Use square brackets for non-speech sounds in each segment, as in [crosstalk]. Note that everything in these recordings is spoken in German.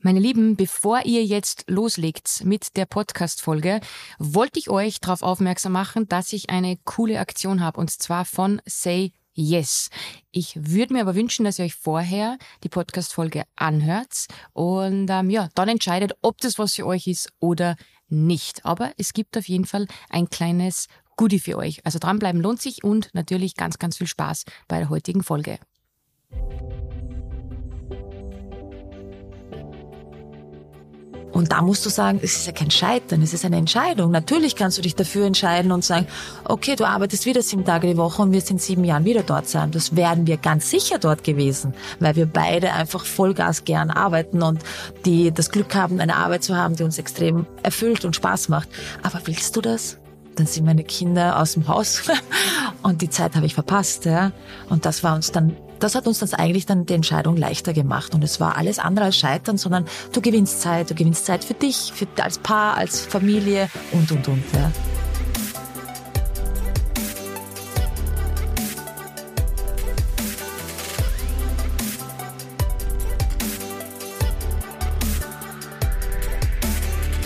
Meine Lieben, bevor ihr jetzt loslegt mit der Podcast-Folge, wollte ich euch darauf aufmerksam machen, dass ich eine coole Aktion habe und zwar von Say Yes. Ich würde mir aber wünschen, dass ihr euch vorher die Podcast-Folge anhört und ähm, ja, dann entscheidet, ob das was für euch ist oder nicht. Aber es gibt auf jeden Fall ein kleines Goodie für euch. Also dranbleiben lohnt sich und natürlich ganz, ganz viel Spaß bei der heutigen Folge. Und da musst du sagen, es ist ja kein Scheitern, es ist eine Entscheidung. Natürlich kannst du dich dafür entscheiden und sagen, okay, du arbeitest wieder sieben Tage die Woche und wir sind sieben Jahren wieder dort sein. Das wären wir ganz sicher dort gewesen, weil wir beide einfach Vollgas gern arbeiten und die das Glück haben, eine Arbeit zu haben, die uns extrem erfüllt und Spaß macht. Aber willst du das? Dann sind meine Kinder aus dem Haus [laughs] und die Zeit habe ich verpasst. Ja? Und das war uns dann das hat uns das eigentlich dann die Entscheidung leichter gemacht. Und es war alles andere als Scheitern, sondern du gewinnst Zeit, du gewinnst Zeit für dich, für, als Paar, als Familie und, und, und. Ja.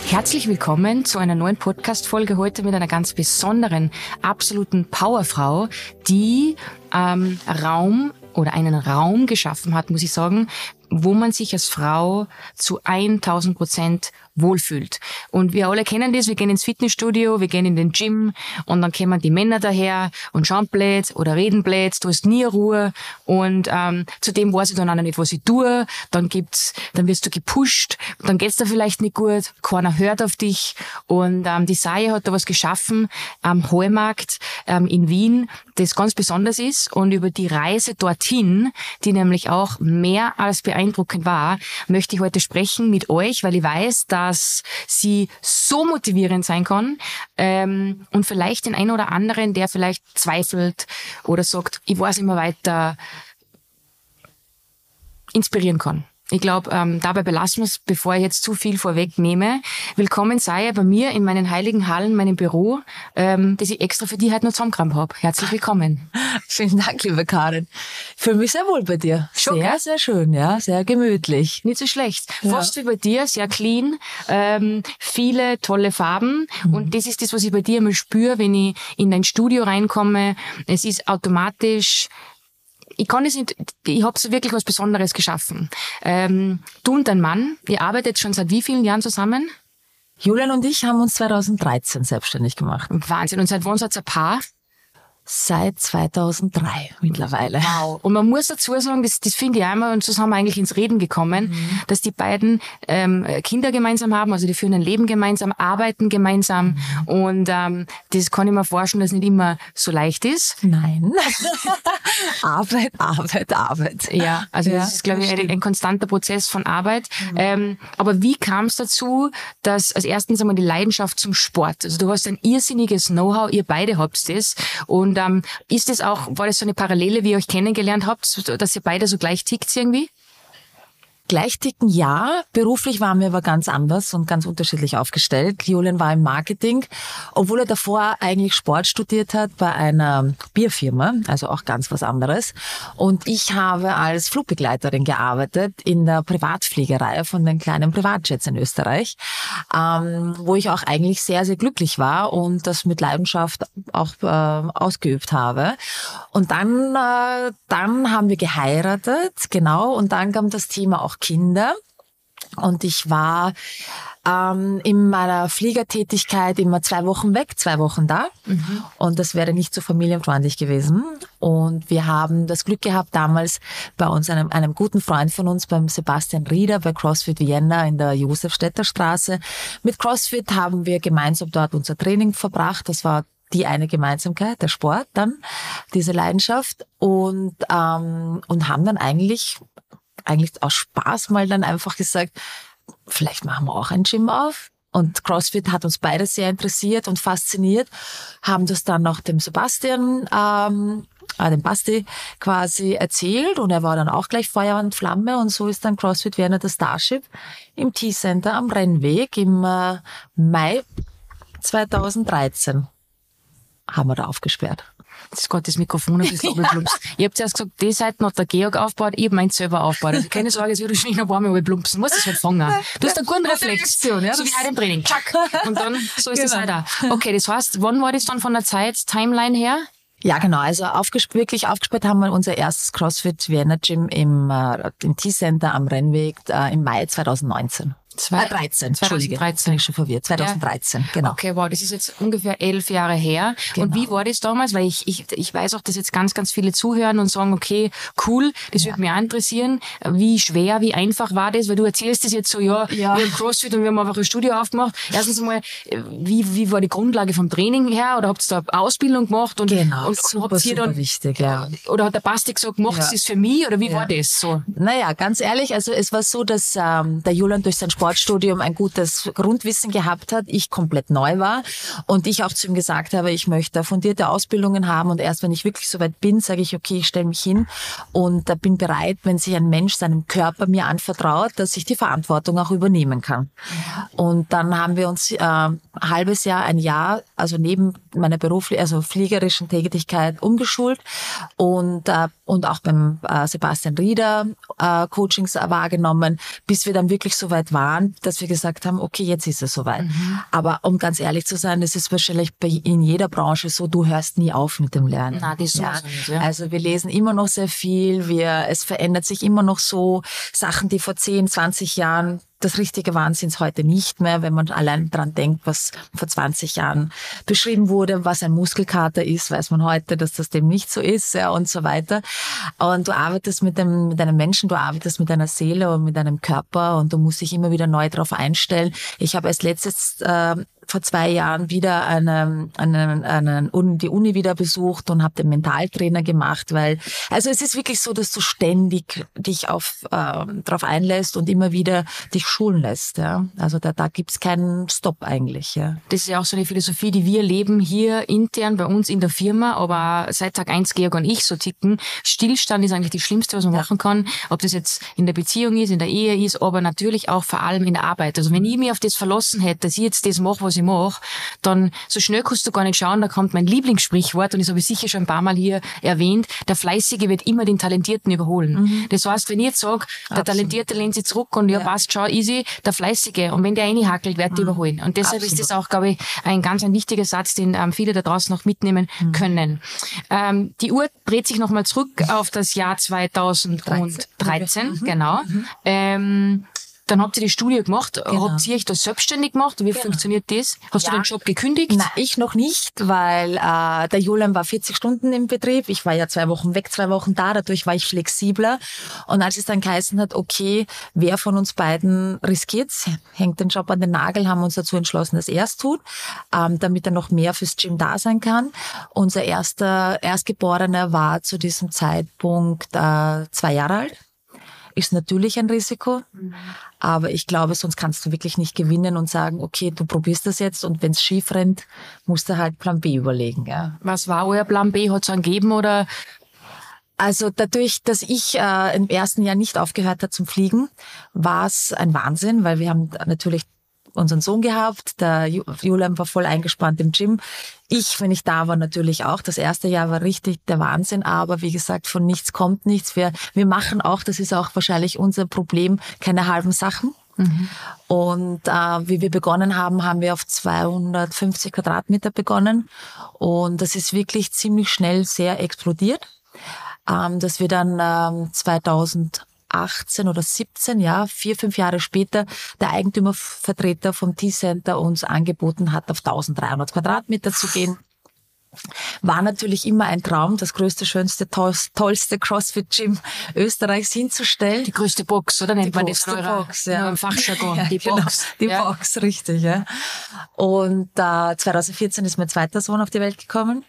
Herzlich willkommen zu einer neuen Podcast-Folge heute mit einer ganz besonderen, absoluten Powerfrau, die ähm, Raum oder einen Raum geschaffen hat, muss ich sagen, wo man sich als Frau zu 1000 Prozent wohlfühlt. Und wir alle kennen das, wir gehen ins Fitnessstudio, wir gehen in den Gym und dann kommen die Männer daher und schauen blöd oder reden blöd, du hast nie Ruhe. Und ähm, zudem weiß ich dann auch nicht, was ich tue, dann gibt's, dann wirst du gepusht, dann geht's dir vielleicht nicht gut, keiner hört auf dich. Und ähm, die Saie hat da was geschaffen am Heumarkt ähm, in Wien, das ganz besonders ist und über die Reise dorthin, die nämlich auch mehr als beeindruckend war, möchte ich heute sprechen mit euch, weil ich weiß, dass dass sie so motivierend sein kann ähm, und vielleicht den einen oder anderen, der vielleicht zweifelt oder sagt, ich weiß immer weiter, inspirieren kann. Ich glaube, ähm, dabei belassen wir es, bevor ich jetzt zu viel vorwegnehme. Willkommen sei er bei mir in meinen heiligen Hallen, meinem Büro, ähm, das ich extra für die heute noch zusammengekramt habe. Herzlich willkommen. [laughs] Vielen Dank, liebe Karin. Ich fühle mich sehr wohl bei dir. Schon, sehr, sehr schön, ja, sehr gemütlich. Nicht so schlecht. Ja. Fast wie bei dir, sehr clean, ähm, viele tolle Farben. Mhm. Und das ist das, was ich bei dir immer spüre, wenn ich in dein Studio reinkomme. Es ist automatisch ich kann es nicht, ich habe wirklich was Besonderes geschaffen. Ähm, du und dein Mann, ihr arbeitet schon seit wie vielen Jahren zusammen? Julian und ich haben uns 2013 selbstständig gemacht. Wahnsinn. Und seit wann seid ihr ein Paar? Seit 2003 mittlerweile. Wow. Und man muss dazu sagen, das, das finde ich einmal, und so sind wir eigentlich ins Reden gekommen, mhm. dass die beiden ähm, Kinder gemeinsam haben, also die führen ein Leben gemeinsam, arbeiten gemeinsam. Mhm. Und ähm, das kann ich mir vorstellen, dass nicht immer so leicht ist. Nein. [laughs] Arbeit, Arbeit, Arbeit. Ja, also ja, das ist, glaube ich, ein, ein, konstanter Prozess von Arbeit. Mhm. Ähm, aber wie kam es dazu, dass als erstens einmal die Leidenschaft zum Sport, also du hast ein irrsinniges Know-how, ihr beide habt das. Und und ähm, ist es auch, war das so eine Parallele, wie ihr euch kennengelernt habt, dass ihr beide so gleich tickt irgendwie? Gleich ticken ja. Beruflich waren wir aber ganz anders und ganz unterschiedlich aufgestellt. Julian war im Marketing, obwohl er davor eigentlich Sport studiert hat bei einer Bierfirma, also auch ganz was anderes. Und ich habe als Flugbegleiterin gearbeitet in der Privatfliegerei von den kleinen Privatjets in Österreich, ähm, wo ich auch eigentlich sehr, sehr glücklich war und das mit Leidenschaft auch äh, ausgeübt habe. Und dann, äh, dann haben wir geheiratet, genau, und dann kam das Thema auch Kinder. Und ich war ähm, in meiner Fliegertätigkeit immer zwei Wochen weg, zwei Wochen da. Mhm. Und das wäre nicht so familienfreundlich gewesen. Und wir haben das Glück gehabt, damals bei uns, einem, einem guten Freund von uns, beim Sebastian Rieder bei CrossFit Vienna in der Josefstädter Straße. Mit CrossFit haben wir gemeinsam dort unser Training verbracht. Das war die eine Gemeinsamkeit, der Sport dann, diese Leidenschaft und ähm, und haben dann eigentlich eigentlich aus Spaß mal dann einfach gesagt, vielleicht machen wir auch ein Gym auf. Und CrossFit hat uns beide sehr interessiert und fasziniert, haben das dann noch dem Sebastian, ähm, äh, dem Basti quasi erzählt und er war dann auch gleich Feuer und Flamme und so ist dann CrossFit Werner das Starship im T-Center am Rennweg im äh, Mai 2013 haben wir da aufgesperrt. Das ist gerade das Mikrofon ein bisschen abgeplumpst. [laughs] Ich habe zuerst gesagt, die Seite hat der Georg aufgebaut, ich habe meins selber aufgebaut. Also keine Sorge, es wird wahrscheinlich noch ein paar Mal plumpsen. Musst das halt fangen. Du hast einen guten Reflex. Ja, so wie heute im Training. Tschack. Und dann, so ist es Genau. halt auch. Okay, das heißt, wann war das dann von der Zeit, Timeline her? Ja, genau. Also aufgesp wirklich aufgespielt haben wir unser erstes CrossFit Vienna Gym im, äh, im T-Center am Rennweg äh, im Mai 2019. Zwei- äh, 13, Entschuldige. 2013. Bin ich schon verwirrt. 2013, genau. Okay, wow, das ist jetzt ungefähr elf Jahre her. Und Genau. wie war das damals? Weil ich, ich, ich weiß auch, dass jetzt ganz, ganz viele zuhören und sagen, okay, cool, das würde mich auch interessieren. Wie schwer, wie einfach war das? Weil du erzählst das jetzt so, ja, Ja. wir haben CrossFit und wir haben einfach ein Studio aufgemacht. Erstens mal, äh, wie, wie war die Grundlage vom Training her? Oder habt ihr da Ausbildung gemacht? Und, Genau, und, super, und habt ihr dann, wichtig, ja. oder hat der Basti gesagt, macht Ja. es für mich? Oder wie Ja. war das so? Naja, ganz ehrlich, also es war so, dass ähm, der Julian durch sein Sportstudium ein gutes Grundwissen gehabt hat, ich komplett neu war und ich auch zu ihm gesagt habe, ich möchte fundierte Ausbildungen haben und erst wenn ich wirklich soweit bin, sage ich, okay, ich stelle mich hin und bin bereit, wenn sich ein Mensch seinem Körper mir anvertraut, dass ich die Verantwortung auch übernehmen kann. Und dann haben wir uns äh, ein halbes Jahr, ein Jahr, also neben meiner beruflichen, also fliegerischen Tätigkeit umgeschult und, äh, und auch beim äh, Sebastian Rieder äh, Coachings wahrgenommen, bis wir dann wirklich so weit waren, dass wir gesagt haben, okay, jetzt ist es soweit. Aber um ganz ehrlich zu sein, das ist wahrscheinlich bei, in jeder Branche so, du hörst nie auf mit dem Lernen. Na, das sowieso nicht, ja. Also wir lesen immer noch sehr viel, wir, es verändert sich immer noch so Sachen, die vor 10, 20 Jahren das Richtige es heute nicht mehr, wenn man allein dran denkt, was vor 20 Jahren beschrieben wurde, was ein Muskelkater ist, weiß man heute, dass das dem nicht so ist, ja, und so weiter. Und du arbeitest mit dem, mit einem Menschen, du arbeitest mit deiner Seele und mit deinem Körper und du musst dich immer wieder neu darauf einstellen. Ich habe erst letztes, äh, vor zwei Jahren wieder eine, eine, eine, die Uni wieder besucht und habe den Mentaltrainer gemacht, weil also es ist wirklich so, dass du ständig dich auf ähm, darauf einlässt und immer wieder dich schulen lässt. Ja? Also da, da gibt's keinen Stopp eigentlich. Ja? Das ist ja auch so eine Philosophie, die wir leben hier intern bei uns in der Firma, aber seit Tag eins Georg und ich so ticken. Stillstand ist eigentlich das Schlimmste, was man machen kann. Ob das jetzt in der Beziehung ist, in der Ehe ist, aber natürlich auch vor allem in der Arbeit. Also wenn ich mich auf das verlassen hätte, dass ich jetzt das mache, was ich mache, dann so schnell kannst du gar nicht schauen, da kommt mein Lieblingssprichwort und das habe ich sicher schon ein paar Mal hier erwähnt, der Fleißige wird immer den Talentierten überholen. Das heißt, wenn ich jetzt sage, der Absolut. Talentierte lehnt sich zurück und ja, Ja. passt, schau, easy, der Fleißige. Und wenn der reinhackelt, wird der überholen. Und deshalb ist Absolut. das auch, glaube ich, ein ganz ein wichtiger Satz, den ähm, viele da draußen noch mitnehmen können. Ähm, die Uhr dreht sich nochmal zurück auf das Jahr 2013, genau. Ähm, dann habt ihr die Studie gemacht. Habt ihr euch das selbstständig gemacht? Wie funktioniert das? Hast du Ja. den Job gekündigt? Na, ich noch nicht, weil äh, der Julian war 40 Stunden im Betrieb. Ich war ja zwei Wochen weg, zwei Wochen da. Dadurch war ich flexibler. Und als es dann geheißen hat, okay, wer von uns beiden riskiert's, hängt den Job an den Nagel, haben wir uns dazu entschlossen, dass er es tut, ähm, damit er noch mehr fürs Gym da sein kann. Unser erster Erstgeborener war zu diesem Zeitpunkt äh, zwei Jahre alt. Ist natürlich ein Risiko, aber ich glaube, sonst kannst du wirklich nicht gewinnen und sagen, okay, du probierst das jetzt und wenn es schief rennt, musst du halt Plan B überlegen. Ja. Was war euer Plan B? Hat es einen gegeben oder? Also dadurch, dass ich äh, im ersten Jahr nicht aufgehört habe zum Fliegen, war es ein Wahnsinn, weil wir haben natürlich unseren Sohn gehabt, der Ju- Julian war voll eingespannt im Gym. Ich, wenn ich da war, natürlich auch. Das erste Jahr war richtig der Wahnsinn, aber wie gesagt, von nichts kommt nichts. Wir, wir machen auch, das ist auch wahrscheinlich unser Problem, keine halben Sachen. Und äh, wie wir begonnen haben, haben wir auf 250 Quadratmeter begonnen. Und das ist wirklich ziemlich schnell sehr explodiert ähm, dass wir dann ähm, 2018 oder 17, ja, vier, fünf Jahre später, der Eigentümervertreter vom T-Center uns angeboten hat, auf 1300 Quadratmeter zu gehen. War natürlich immer ein Traum, das größte, schönste, tollste, CrossFit-Gym Österreichs hinzustellen. Die größte Box, oder nennt man das in größte Box, ja. eurem Fachjargon? Ja, die genau, Box. die ja. Box, richtig, ja. Und äh, 2014 ist mein zweiter Sohn auf die Welt gekommen.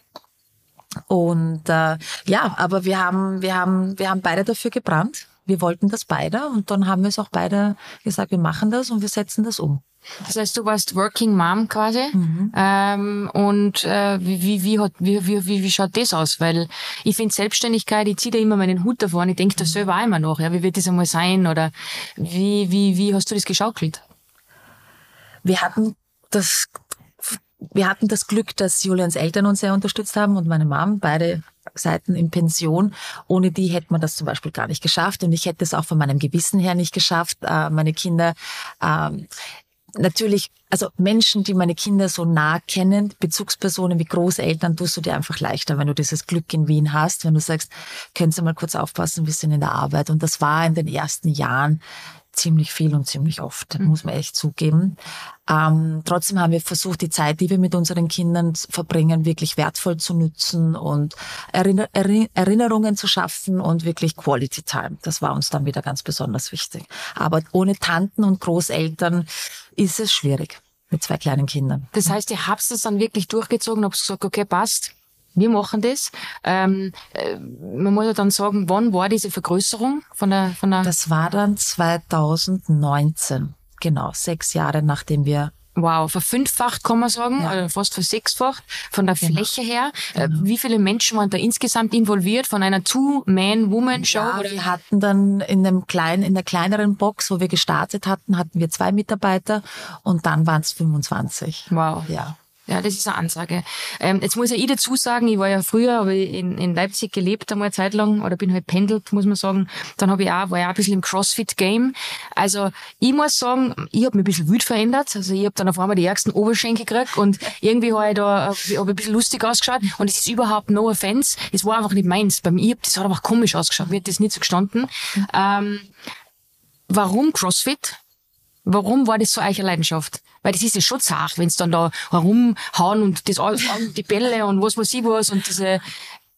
Und äh, ja, aber wir haben, wir haben, wir haben beide dafür gebrannt. Wir wollten das beide und dann haben wir es auch beide gesagt, wir machen das und wir setzen das um. Das heißt, du warst Working Mom quasi. Ähm, und äh, wie, wie, wie, hat, wie, wie, wie, wie schaut das aus? Weil ich finde Selbstständigkeit, ich ziehe da immer meinen Hut davor und ich denke da selber auch immer nach. Ja, wie wird das einmal sein? Oder wie, wie, wie hast du das geschaukelt? Wir hatten das wir hatten das Glück, dass Julians Eltern uns sehr unterstützt haben und meine Mom, beide Seiten in Pension. Ohne die hätte man das zum Beispiel gar nicht geschafft und ich hätte es auch von meinem Gewissen her nicht geschafft, äh, meine Kinder ähm, natürlich, also Menschen, die meine Kinder so nah kennen, Bezugspersonen wie Großeltern, tust du dir einfach leichter, wenn du dieses Glück in Wien hast, wenn du sagst, können Sie mal kurz aufpassen, wir sind in der Arbeit. Und das war in den ersten Jahren ziemlich viel und ziemlich oft, mhm. muss man echt zugeben. Ähm, trotzdem haben wir versucht, die Zeit, die wir mit unseren Kindern verbringen, wirklich wertvoll zu nutzen und Erinner Erinnerungen zu schaffen und wirklich Quality Time. Das war uns dann wieder ganz besonders wichtig. Aber ohne Tanten und Großeltern ist es schwierig mit zwei kleinen Kindern. Das heißt, ihr habt es dann wirklich durchgezogen, habt gesagt, okay, passt, wir machen das. Ähm, äh, man muss ja dann sagen, wann war diese Vergrößerung von der, von der? Das war dann 2019. Genau, sechs Jahre nachdem wir Wow, verfünffacht kann man sagen, ja. oder fast versechsfacht von der genau. Fläche her. Äh, genau. Wie viele Menschen waren da insgesamt involviert von einer Two-Man-Woman-Show? Ja, wir hatten dann in einem kleinen, in der kleineren Box, wo wir gestartet hatten, hatten wir zwei Mitarbeiter und dann waren es 25. Wow. Ja. Ja, das ist eine Ansage. Ähm, jetzt muss ja ich dazu sagen, ich war ja früher, habe ich in, in Leipzig gelebt einmal eine Zeit lang oder bin halt pendelt, muss man sagen. Dann habe ich auch, war ja ein bisschen im CrossFit-Game. Also ich muss sagen, ich habe mich ein bisschen wild verändert. Also ich habe dann auf einmal die ärgsten Oberschenkel gekriegt und [laughs] irgendwie habe ich da hab ich ein bisschen lustig ausgeschaut und es ist überhaupt no offense. Es war einfach nicht meins. Bei mir, das hat einfach komisch ausgeschaut. Mir hat das nicht so gestanden. Ähm, warum CrossFit? Warum war das so eine Leidenschaft? Weil das ist ja schon zart, wenn dann da herumhauen und das alles, [laughs] die Bälle und was weiß ich was und diese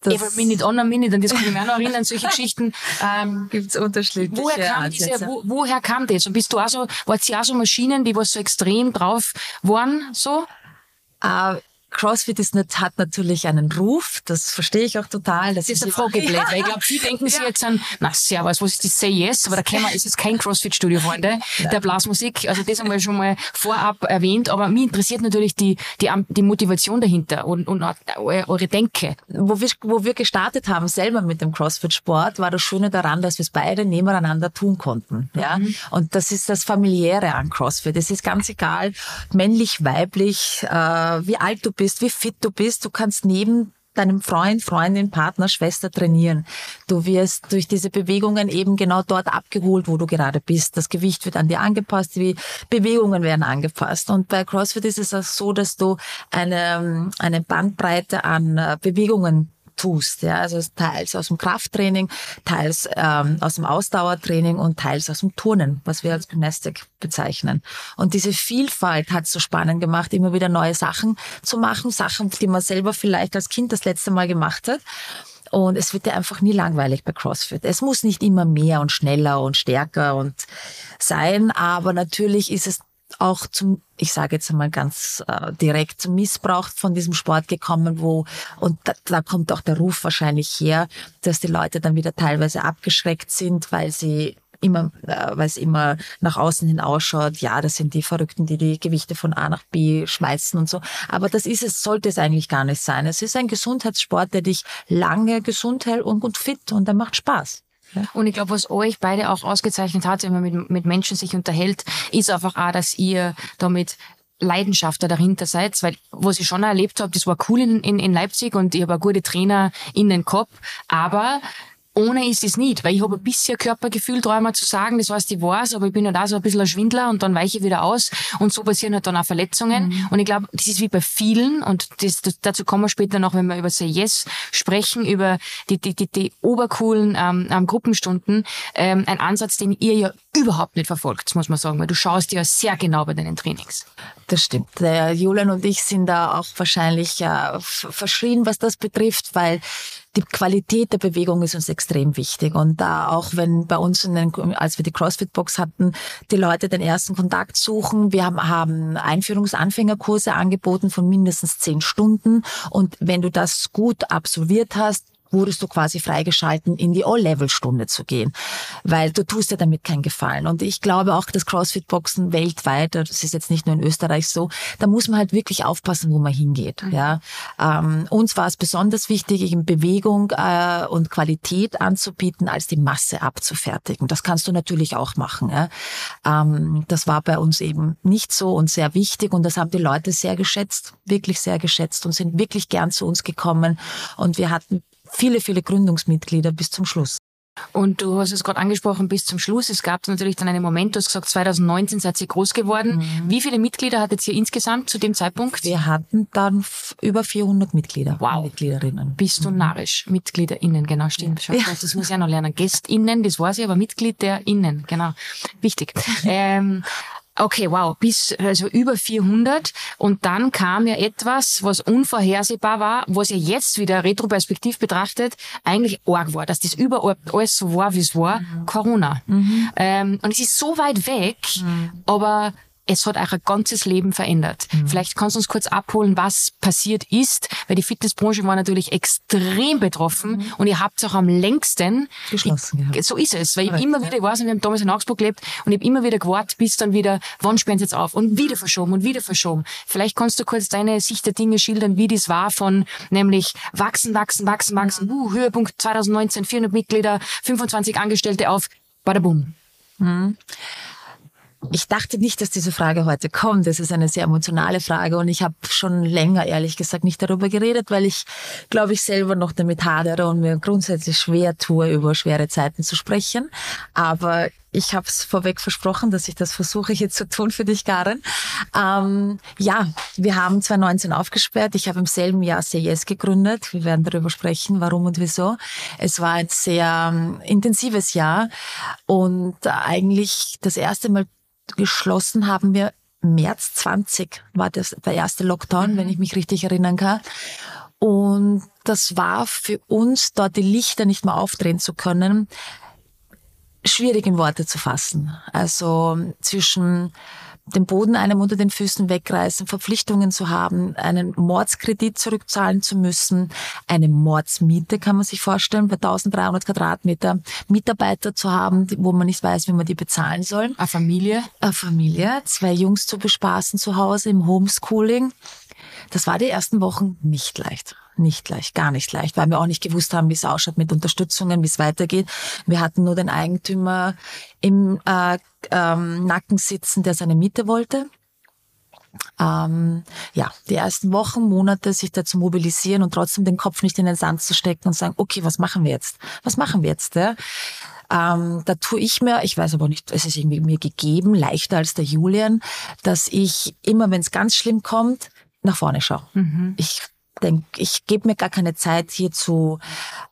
das Every Minute on a Minute, und das kann ich mich auch noch erinnern, solche Geschichten. Ähm, [laughs] Gibt's unterschiedliche woher kam diese, wo, woher kam das? Und bist du auch so, wart ihr auch so Maschinen, die was so extrem drauf waren, so? Uh, CrossFit ist nicht, hat natürlich einen Ruf, das verstehe ich auch total. Das, das ist ein Frageblatt, weil ich glaube, [laughs] viele denken sich ja. jetzt an, na servus, was ist das Say Yes? Aber da kennen wir, ist jetzt kein CrossFit-Studio, Freunde, der Blasmusik, also das haben wir schon mal vorab erwähnt, aber mich interessiert natürlich die, die, die Motivation dahinter und, und eure Denke. Wo wir, wo wir gestartet haben, selber mit dem CrossFit-Sport, war das Schöne daran, dass wir es beide nebeneinander tun konnten. Ja? Mhm. Und das ist das Familiäre an CrossFit. Es ist ganz egal, männlich, weiblich, äh, wie alt du bist, wie fit du bist. Du kannst neben deinem Freund, Freundin, Partner, Schwester trainieren. Du wirst durch diese Bewegungen eben genau dort abgeholt, wo du gerade bist. Das Gewicht wird an dir angepasst, die Bewegungen werden angepasst. Und bei CrossFit ist es auch so, dass du eine, eine Bandbreite an äh, Bewegungen tust. Ja? Also teils aus dem Krafttraining, teils ähm, aus dem Ausdauertraining und teils aus dem Turnen, was wir als Gymnastik bezeichnen. Und diese Vielfalt hat so spannend gemacht, immer wieder neue Sachen zu machen, Sachen, die man selber vielleicht als Kind das letzte Mal gemacht hat. Und es wird ja einfach nie langweilig bei CrossFit. Es muss nicht immer mehr und schneller und stärker und sein, aber natürlich ist es auch zum, ich sage jetzt einmal ganz äh, direkt, zum Missbrauch von diesem Sport gekommen, wo, und da, da kommt auch der Ruf wahrscheinlich her, dass die Leute dann wieder teilweise abgeschreckt sind, weil sie immer, äh, weil es immer nach außen hin ausschaut, ja, das sind die Verrückten, die die Gewichte von A nach B schmeißen und so. Aber das ist es, sollte es eigentlich gar nicht sein. Es ist ein Gesundheitssport, der dich lange gesund hält und, und fit und der macht Spaß. Und ich glaube, was euch beide auch ausgezeichnet hat, wenn man mit, mit Menschen sich unterhält, ist einfach auch, dass ihr damit Leidenschaft dahinter seid, weil was ich schon erlebt habe, das war cool in, in, in Leipzig und ich habe gute Trainer in den Kopf, aber ohne ist es nicht, weil ich habe ein bisschen Körpergefühl, dreimal zu sagen, das heißt, ich weiß, aber ich bin halt auch so ein bisschen ein Schwindler und dann weiche ich wieder aus und so passieren halt dann auch Verletzungen. Mhm. Und ich glaube, das ist wie bei vielen und das, das, dazu kommen wir später noch, wenn wir über Say Yes sprechen, über die, die, die, die obercoolen ähm, ähm, Gruppenstunden, ähm, ein Ansatz, den ihr ja überhaupt nicht verfolgt, muss man sagen, weil du schaust ja sehr genau bei deinen Trainings. Das stimmt. Der Julian und ich sind da auch wahrscheinlich äh, verschrien, was das betrifft, weil die Qualität der Bewegung ist uns extrem wichtig. Und da auch wenn bei uns, in den, als wir die CrossFit-Box hatten, die Leute den ersten Kontakt suchen, wir haben, haben Einführungsanfängerkurse angeboten von mindestens zehn Stunden. Und wenn du das gut absolviert hast, wurdest du quasi freigeschalten, in die All-Level-Stunde zu gehen, weil du tust dir damit keinen Gefallen. Und ich glaube auch, dass CrossFit-Boxen weltweit, das ist jetzt nicht nur in Österreich so, da muss man halt wirklich aufpassen, wo man hingeht. Mhm. Ja, ähm, uns war es besonders wichtig, in Bewegung äh, und Qualität anzubieten, als die Masse abzufertigen. Das kannst du natürlich auch machen. Ja? Ähm, das war bei uns eben nicht so und sehr wichtig und das haben die Leute sehr geschätzt, wirklich sehr geschätzt und sind wirklich gern zu uns gekommen und wir hatten viele, viele Gründungsmitglieder bis zum Schluss. Und du hast es gerade angesprochen, bis zum Schluss. Es gab natürlich dann einen Moment, du hast gesagt, 2019 seid ihr groß geworden. Mhm. Wie viele Mitglieder hattet ihr insgesamt zu dem Zeitpunkt? Wir hatten dann über 400 Mitglieder. Wow. Mitgliederinnen. Bist du mhm. narrisch. MitgliederInnen, genau, stimmt. Ja. Das muss ich auch noch lernen. [laughs] GästInnen, das weiß ich, aber Mitglied der Innen, genau. Wichtig. [laughs] ähm, Okay, wow, bis also über 400 und dann kam ja etwas, was unvorhersehbar war, was ja jetzt wieder retroperspektiv betrachtet eigentlich arg war, dass das überall alles so war, wie es war, mhm. Corona. Mhm. Ähm, und es ist so weit weg, mhm. aber es hat euer ganzes Leben verändert. Mhm. Vielleicht kannst du uns kurz abholen, was passiert ist, weil die Fitnessbranche war natürlich extrem betroffen mhm. und ihr habt es auch am längsten geschlossen. Ich, so ist es, weil ich immer wieder, ich weiß nicht, wir haben damals in Augsburg gelebt und ich habe immer wieder gewartet, bis dann wieder, wann sperren sie jetzt auf und wieder verschoben und wieder verschoben. Vielleicht kannst du kurz deine Sicht der Dinge schildern, wie das war von nämlich wachsen, wachsen, wachsen, wachsen, uh, Höhepunkt 2019, 400 Mitglieder, 25 Angestellte auf, badabum. Mhm. Ich dachte nicht, dass diese Frage heute kommt. Das ist eine sehr emotionale Frage und ich habe schon länger, ehrlich gesagt, nicht darüber geredet, weil ich, glaube ich, selber noch damit hadere und mir grundsätzlich schwer tue, über schwere Zeiten zu sprechen. Aber ich habe es vorweg versprochen, dass ich das versuche hier zu tun für dich, Karen. Ähm, ja, wir haben 2019 aufgesperrt. Ich habe im selben Jahr CES gegründet. Wir werden darüber sprechen, warum und wieso. Es war ein sehr ähm, intensives Jahr und eigentlich das erste Mal geschlossen haben wir März 20 war das der erste Lockdown, mhm. wenn ich mich richtig erinnern kann. Und das war für uns, dort die Lichter nicht mehr aufdrehen zu können, schwierig in Worte zu fassen. Also zwischen den Boden einem unter den Füßen wegreißen, Verpflichtungen zu haben, einen Mordskredit zurückzahlen zu müssen, eine Mordsmiete kann man sich vorstellen, bei 1300 Quadratmeter Mitarbeiter zu haben, wo man nicht weiß, wie man die bezahlen soll. Eine Familie? Eine Familie, zwei Jungs zu bespaßen zu Hause im Homeschooling. Das war die ersten Wochen nicht leicht nicht leicht, gar nicht leicht, weil wir auch nicht gewusst haben, wie es ausschaut mit Unterstützungen, wie es weitergeht. Wir hatten nur den Eigentümer im äh, ähm, Nacken sitzen, der seine Miete wollte. Ähm, ja, die ersten Wochen, Monate sich da zu mobilisieren und trotzdem den Kopf nicht in den Sand zu stecken und sagen, okay, was machen wir jetzt? Was machen wir jetzt? Ja? Ähm, da tue ich mir, ich weiß aber nicht, es ist irgendwie mir gegeben, leichter als der Julian, dass ich immer, wenn es ganz schlimm kommt, nach vorne schaue. Mhm. Ich denk, ich gebe mir gar keine Zeit hier zu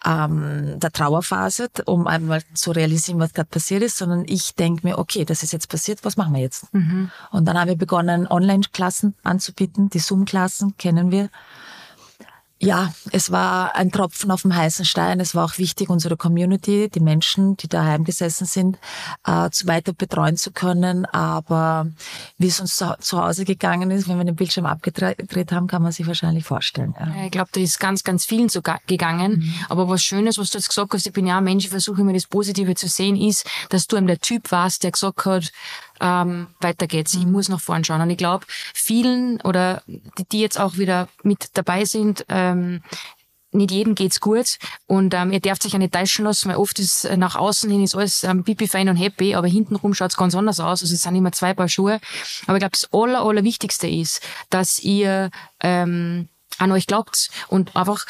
ähm, der Trauerphase, um einmal zu realisieren, was gerade passiert ist, sondern ich denke mir, okay, das ist jetzt passiert, was machen wir jetzt? Mhm. Und dann haben wir begonnen, Online-Klassen anzubieten. Die Zoom-Klassen kennen wir. Ja, es war ein Tropfen auf dem heißen Stein. Es war auch wichtig, unsere Community, die Menschen, die daheim gesessen sind, äh, zu weiter betreuen zu können. Aber wie es uns zu, zu, Hause gegangen ist, wenn wir den Bildschirm abgedreht haben, kann man sich wahrscheinlich vorstellen. Ja. Ich glaube, da ist ganz, ganz vielen so gegangen. Mhm. Aber was Schönes, was du jetzt gesagt hast, ich bin ja ein Mensch, ich versuche immer das Positive zu sehen, ist, dass du eben der Typ warst, der gesagt hat, ähm, weiter geht's. Ich muss nach vorn schauen. Und ich glaube, vielen oder die, die jetzt auch wieder mit dabei sind, ähm, nicht jedem geht's gut und ähm, ihr dürft sich eine täuschen lassen, weil oft ist äh, nach außen hin ist alles ähm, pipi fein und happy, aber hintenrum schaut's ganz anders aus. Also es sind immer zwei Paar Schuhe. Aber ich glaube, das aller, aller Wichtigste ist, dass ihr ähm, an euch glaubt und einfach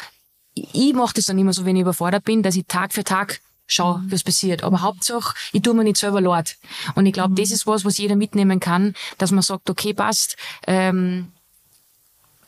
ich mache das dann immer so, wenn ich überfordert bin, dass ich Tag für Tag schau, was passiert. Aber Hauptsache, ich tue mir nicht selber leid. Und ich glaube, mhm. das ist was, was jeder mitnehmen kann, dass man sagt, okay, passt, ähm,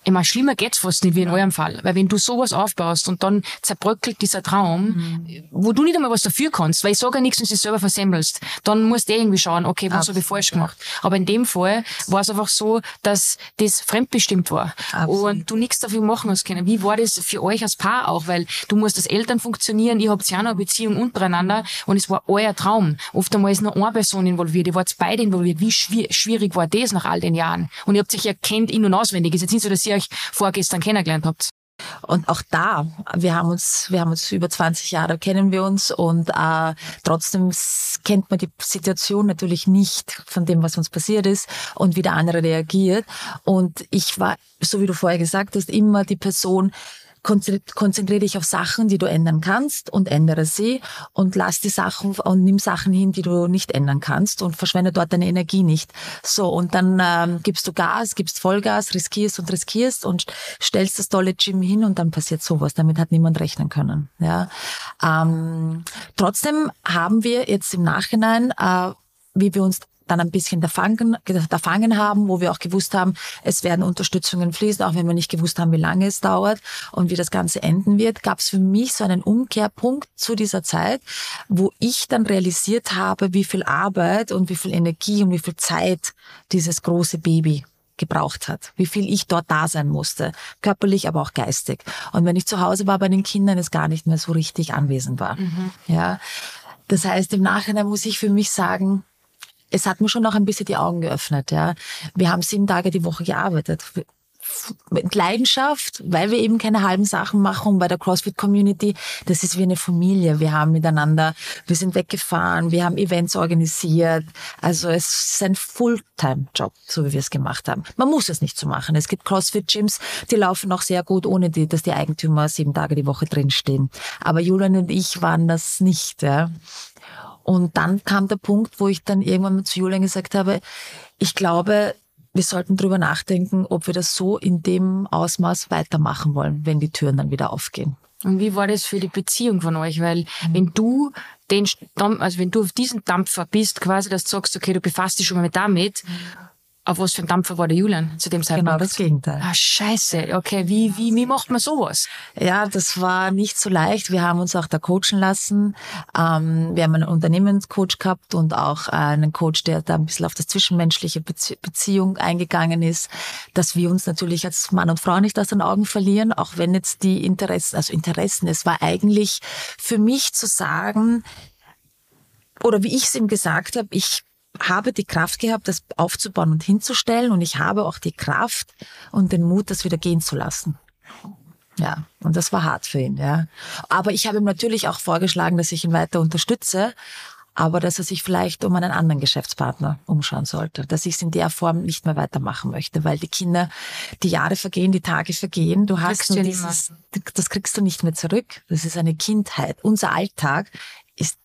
ich meine, schlimmer geht's fast nicht wie in eurem Fall. Weil wenn du sowas aufbaust und dann zerbröckelt dieser Traum, mhm. wo du nicht einmal was dafür kannst, weil ich sage ja nichts, wenn du es selber versemmelst, dann musst du eh irgendwie schauen, okay, was habe ich falsch gemacht. Aber in dem Fall war es einfach so, dass das fremdbestimmt war. Absolut. Und du nichts dafür machen hast können. Wie war das für euch als Paar auch? Weil du musst als Eltern funktionieren, ihr habt ja auch noch eine Beziehung untereinander und es war euer Traum. Oft einmal ist nur eine Person involviert, ihr wart beide involviert. Wie schwierig war das nach all den Jahren? Und ihr habt sich ja kennt in- und auswendig. Es ist jetzt nicht so, dass ihr euch vorgestern kennengelernt habt? Und auch da, wir haben uns, wir haben uns über 20 Jahre kennen wir uns und äh, trotzdem kennt man die Situation natürlich nicht von dem, was uns passiert ist und wie der andere reagiert. Und ich war, so wie du vorher gesagt hast, immer die Person, konzentriere dich auf Sachen, die du ändern kannst und ändere sie und lass die Sachen und nimm Sachen hin, die du nicht ändern kannst und verschwende dort deine Energie nicht. So, und dann ähm, gibst du Gas, gibst Vollgas, riskierst und riskierst und stellst das tolle Gym hin und dann passiert sowas. Damit hat niemand rechnen können. Ja. Ähm, trotzdem haben wir jetzt im Nachhinein, äh, wie wir uns dann ein bisschen erfangen, erfangen haben, wo wir auch gewusst haben, es werden Unterstützungen fließen, auch wenn wir nicht gewusst haben, wie lange es dauert und wie das Ganze enden wird, gab es für mich so einen Umkehrpunkt zu dieser Zeit, wo ich dann realisiert habe, wie viel Arbeit und wie viel Energie und wie viel Zeit dieses große Baby gebraucht hat, wie viel ich dort da sein musste, körperlich, aber auch geistig. Und wenn ich zu Hause war bei den Kindern, es gar nicht mehr so richtig anwesend war. Mhm. Ja. Das heißt, im Nachhinein muss ich für mich sagen, es hat mir schon noch ein bisschen die Augen geöffnet. Ja. Wir haben sieben Tage die Woche gearbeitet. Mit Leidenschaft, weil wir eben keine halben Sachen machen bei der CrossFit-Community, das ist wie eine Familie. Wir haben miteinander, wir sind weggefahren, wir haben Events organisiert. Also es ist ein Fulltime-Job, so wie wir es gemacht haben. Man muss es nicht so machen. Es gibt CrossFit-Gyms, die laufen auch sehr gut, ohne die, dass die Eigentümer sieben Tage die Woche drinstehen. Aber Julian und ich waren das nicht. Ja. Und dann kam der Punkt, wo ich dann irgendwann mal zu Julian gesagt habe, ich glaube, wir sollten drüber nachdenken, ob wir das so in dem Ausmaß weitermachen wollen, wenn die Türen dann wieder aufgehen. Und wie war das für die Beziehung von euch? Weil wenn du den, also wenn du auf diesen Dampfer bist, quasi, dass du sagst, okay, du befasst dich schon mal damit auf was für ein Dampfer war der Julian zu dem Zeitpunkt? Genau das Gegenteil. Ah, scheiße. Okay, wie, wie, wie macht man sowas? Ja, das war nicht so leicht. Wir haben uns auch da coachen lassen. Ähm, wir haben einen Unternehmenscoach gehabt und auch einen Coach, der da ein bisschen auf das zwischenmenschliche Bezie Beziehung eingegangen ist, dass wir uns natürlich als Mann und Frau nicht aus den Augen verlieren, auch wenn jetzt die Interessen, also Interessen, es war eigentlich für mich zu sagen, oder wie ich es ihm gesagt habe, ich habe die Kraft gehabt, das aufzubauen und hinzustellen und ich habe auch die Kraft und den Mut, das wieder gehen zu lassen. Ja, und das war hart für ihn, ja. Aber ich habe ihm natürlich auch vorgeschlagen, dass ich ihn weiter unterstütze, aber dass er sich vielleicht um einen anderen Geschäftspartner umschauen sollte, dass ich es in der Form nicht mehr weitermachen möchte, weil die Kinder, die Jahre vergehen, die Tage vergehen, du hast nur dieses, das kriegst du nicht mehr zurück. Das ist eine Kindheit. Unser Alltag ist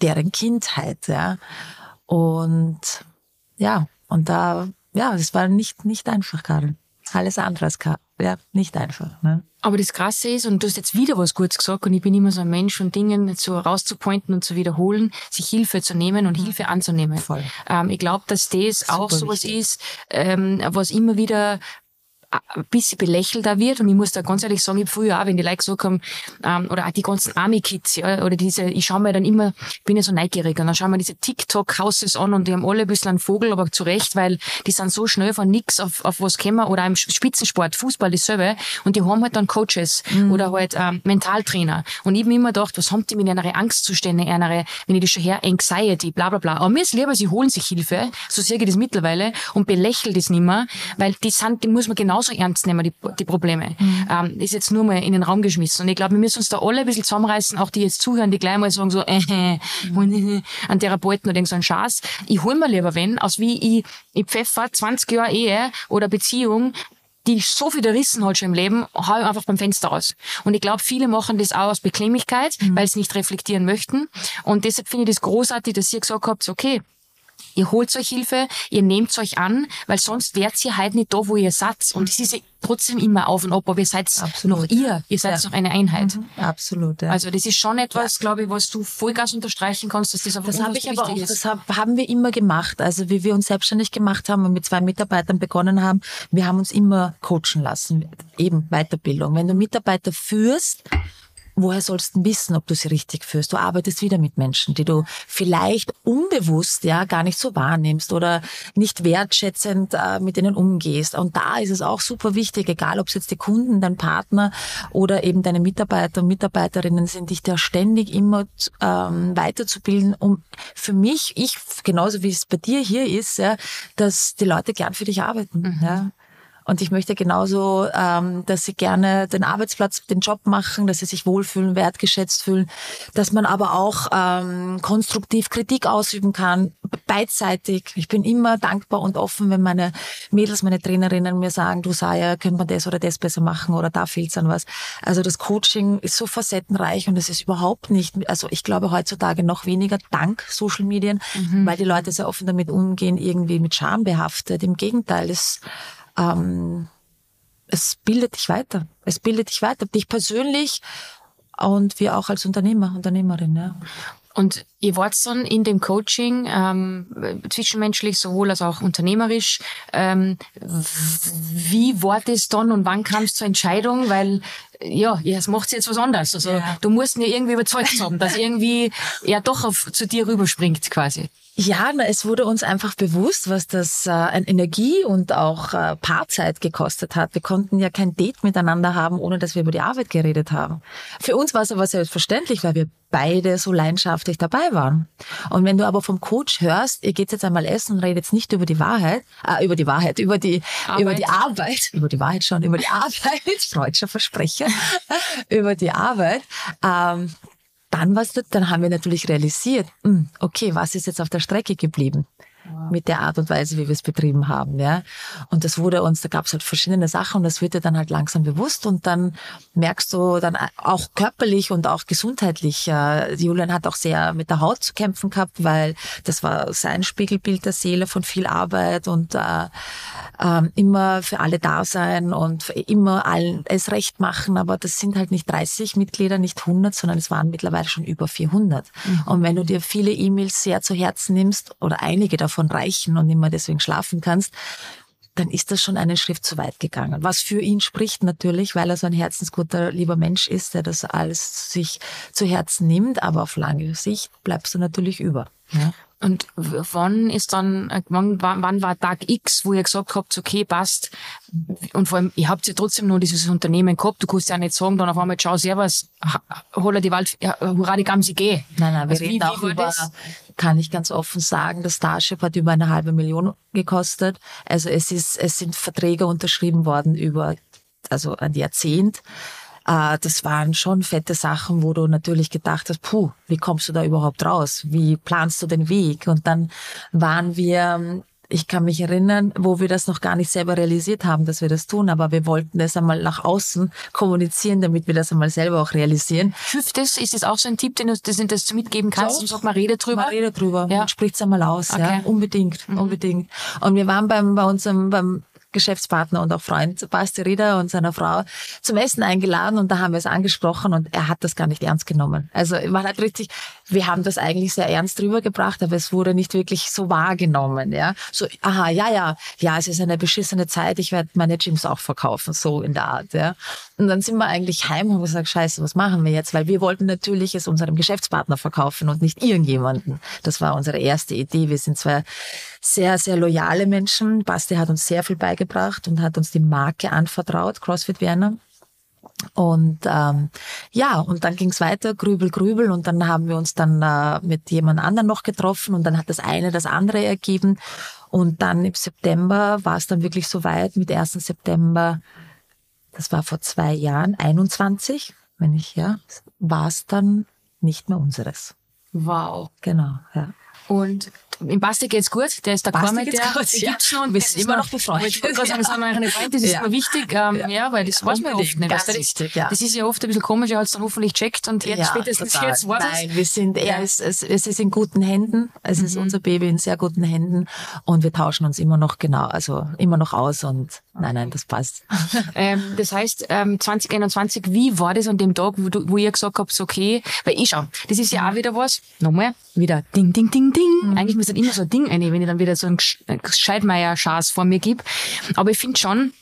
deren Kindheit, ja. Und ja, und da, ja, es war nicht, nicht einfach, Karl. Alles andere als ja, nicht einfach. Ne? Aber das Krasse ist, und du hast jetzt wieder was Gutes gesagt, und ich bin immer so ein Mensch von Dingen so rauszupointen und zu wiederholen, sich Hilfe zu nehmen und mhm. Hilfe anzunehmen. Voll. Ähm, ich glaube, dass das Super auch sowas wichtig. ist, ähm, was immer wieder ein bisschen belächelter wird. Und ich muss da ganz ehrlich sagen, ich früher auch, wenn die Leute gesagt haben, ähm, oder auch die ganzen Army-Kids, ja, oder diese, ich schaue mir dann immer, bin ja so neugierig, und dann schauen wir diese TikTok-Houses an und die haben alle ein bisschen einen Vogel, aber zu Recht, weil die sind so schnell von nix auf, auf was kommen, oder im Spitzensport, Fußball dasselbe, und die haben halt dann Coaches mhm. oder halt ähm, Mentaltrainer. Und ich habe mir immer gedacht, was haben die mit einer Angstzustände, einer, wenn ich das schon her, Anxiety, bla bla bla. Aber mir ist lieber, sie holen sich Hilfe, so sehe ich das mittlerweile, und belächelt das nicht mehr, weil die sind, die muss man genau genauso ernst nehmen, die, die Probleme. Mhm. Ähm, ist jetzt nur mal in den Raum geschmissen. Und ich glaube, wir müssen uns da alle ein bisschen zusammenreißen, auch die jetzt zuhören, die gleich mal sagen so, äh, äh, mhm. an Therapeuten oder so ein Schatz. Ich hol mir lieber wenn, aus wie ich, ich pfeffer 20 Jahre Ehe oder Beziehung, die so viele Rissen hat schon im Leben, hau ich einfach beim Fenster raus. Und ich glaube, viele machen das auch aus Bequemlichkeit, mhm. weil sie nicht reflektieren möchten. Und deshalb finde ich das großartig, dass ihr gesagt habt, okay, Ihr holt euch Hilfe, ihr nehmt euch an, weil sonst wärt ihr halt nicht da, wo ihr seid. Und es ist ja trotzdem immer auf und ab, aber ihr seid Absolut. noch ihr, ihr seid ja. noch eine Einheit. Mhm. Absolut. Ja. Also das ist schon etwas, glaube ich, was du Vollgas unterstreichen kannst, dass das einfach das habe ich aber auch, ist. Das haben wir immer gemacht. Also wie wir uns selbstständig gemacht haben und mit zwei Mitarbeitern begonnen haben, wir haben uns immer coachen lassen, eben Weiterbildung. Wenn du Mitarbeiter führst, woher sollst du wissen, ob du sie richtig führst? Du arbeitest wieder mit Menschen, die du vielleicht unbewusst ja gar nicht so wahrnimmst oder nicht wertschätzend äh, mit denen umgehst. Und da ist es auch super wichtig, egal ob es jetzt die Kunden, dein Partner oder eben deine Mitarbeiter und Mitarbeiterinnen sind, dich da ständig immer ähm, weiterzubilden, um für mich, ich genauso wie es bei dir hier ist, ja, dass die Leute gern für dich arbeiten. Mhm. Ja. Und ich möchte genauso, ähm, dass sie gerne den Arbeitsplatz, den Job machen, dass sie sich wohlfühlen, wertgeschätzt fühlen, dass man aber auch ähm, konstruktiv Kritik ausüben kann, beidseitig. Ich bin immer dankbar und offen, wenn meine Mädels, meine Trainerinnen mir sagen, du Saya, könnte man das oder das besser machen oder da fehlt's an was. Also das Coaching ist so facettenreich und es ist überhaupt nicht, also ich glaube heutzutage noch weniger dank Social Medien, mhm. weil die Leute sehr offen damit umgehen, irgendwie mit Scham behaftet. Im Gegenteil, es ähm, es bildet dich weiter. Es bildet dich weiter, dich persönlich und wir auch als Unternehmer, Unternehmerin. Ja. Und ihr wart dann in dem Coaching ähm, zwischenmenschlich sowohl als auch unternehmerisch. Ähm, wie war das dann und wann kam es zur Entscheidung? Weil ja, es macht jetzt was anderes. Also ja. du musst ja irgendwie überzeugt haben, dass [laughs] irgendwie er doch auf, zu dir rüberspringt quasi. Ja, na, es wurde uns einfach bewusst, was das äh, an Energie und auch äh, Paarzeit gekostet hat. Wir konnten ja kein Date miteinander haben, ohne dass wir über die Arbeit geredet haben. Für uns war es aber selbstverständlich, weil wir beide so leidenschaftlich dabei waren. Und wenn du aber vom Coach hörst, ihr geht jetzt einmal essen und redet jetzt nicht über die Wahrheit, äh, über die Wahrheit, über die Arbeit. über die Arbeit, über die Wahrheit schon, über die Arbeit, [laughs] freudscher Versprecher, [laughs] über die Arbeit, ähm, dann, was, dann haben wir natürlich realisiert, hm, okay, was ist jetzt auf der Strecke geblieben? mit der Art und Weise, wie wir es betrieben haben. Ja. Und das wurde uns, da gab es halt verschiedene Sachen und das wird dir dann halt langsam bewusst und dann merkst du dann auch körperlich und auch gesundheitlich. Äh, Julian hat auch sehr mit der Haut zu kämpfen gehabt, weil das war sein Spiegelbild der Seele von viel Arbeit und äh, äh, immer für alle da sein und immer allen es recht machen. Aber das sind halt nicht 30 Mitglieder, nicht 100, sondern es waren mittlerweile schon über 400. Mhm. Und wenn du dir viele E-Mails sehr zu Herzen nimmst oder einige davon davon reichen und immer deswegen schlafen kannst, dann ist das schon einen Schritt zu weit gegangen. Was für ihn spricht natürlich, weil er so ein herzensguter, lieber Mensch ist, der das alles sich zu Herzen nimmt, aber auf lange Sicht bleibst du natürlich über. Ja. Und wann ist dann, wann, wann war Tag X, wo ihr gesagt habt, okay, passt. Und vor allem, ihr habt ja trotzdem nur dieses Unternehmen gehabt. Du kannst ja nicht sagen, dann auf einmal, schau, servus, holla die Wald, ja, hurra, die Gamsi, geh. Nein, nein, wir also, reden wie, auch wie über, das? kann ich ganz offen sagen, das Starship hat über eine halbe Million gekostet. Also es ist, es sind Verträge unterschrieben worden über, also ein Jahrzehnt. Äh, das waren schon fette Sachen, wo du natürlich gedacht hast, puh, wie kommst du da überhaupt raus? Wie planst du den Weg? Und dann waren wir ich kann mich erinnern, wo wir das noch gar nicht selber realisiert haben, dass wir das tun, aber wir wollten das einmal nach außen kommunizieren, damit wir das einmal selber auch realisieren. Hilft das? Ist das auch so ein Tipp, den du das, das mitgeben kannst? Und sag mal, rede drüber. Mal rede drüber. Ja. Spricht's einmal aus. Okay. Ja, unbedingt, mhm. unbedingt. Und wir waren beim, bei unserem, beim Geschäftspartner und auch Freund Basti Rieder und seiner Frau zum Essen eingeladen und da haben wir es angesprochen und er hat das gar nicht ernst genommen. Also man hat richtig, wir haben das eigentlich sehr ernst rübergebracht, aber es wurde nicht wirklich so wahrgenommen. Ja, so aha, ja, ja, ja, es ist eine beschissene Zeit. Ich werde meine Gyms auch verkaufen, so in der Art. Ja, und dann sind wir eigentlich heim und haben gesagt, Scheiße, was machen wir jetzt? Weil wir wollten natürlich es unserem Geschäftspartner verkaufen und nicht irgendjemanden. Das war unsere erste Idee. Wir sind zwar sehr, sehr loyale Menschen. Basti hat uns sehr viel beigebracht und hat uns die Marke anvertraut, CrossFit Werner. Und ähm, ja, und dann ging's weiter, Grübel, Grübel. Und dann haben wir uns dann äh, mit jemand anderem noch getroffen und dann hat das eine das andere ergeben. Und dann im September war es dann wirklich so weit, mit 1. September, das war vor zwei Jahren, 21, wenn ich, ja, war es dann nicht mehr unseres. Wow. Genau, ja. Und im Basti geht's gut, der ist der Basti der gut, ja. schon. Wir sind immer noch befreundet. Ich wollte sagen, sagen wir Freunde, das ist [laughs] ja. immer wichtig, ähm, ja. ja. weil das ja, weiß man oft nicht. Das, wichtig, ja. das ist ja oft ein bisschen komisch, er hat es dann hoffentlich checkt und jetzt ja, spätestens total. jetzt war Nein, wir sind, er ist, es, es ist in guten Händen, es mhm. ist unser Baby in sehr guten Händen und wir tauschen uns immer noch genau, also immer noch aus und nein, nein, das passt. [laughs] ähm, das heißt, ähm, 2021, wie war das an dem Tag, wo, du, wo ihr gesagt habt, okay, weil ich schau, das ist ja auch wieder was, nochmal, wieder ding, ding, ding, ding, mhm. eigentlich müsste immer so ein Ding ein, wenn ich dann wieder so ein Scheidmeier-Schaß vor mir gebe. Aber ich finde schon,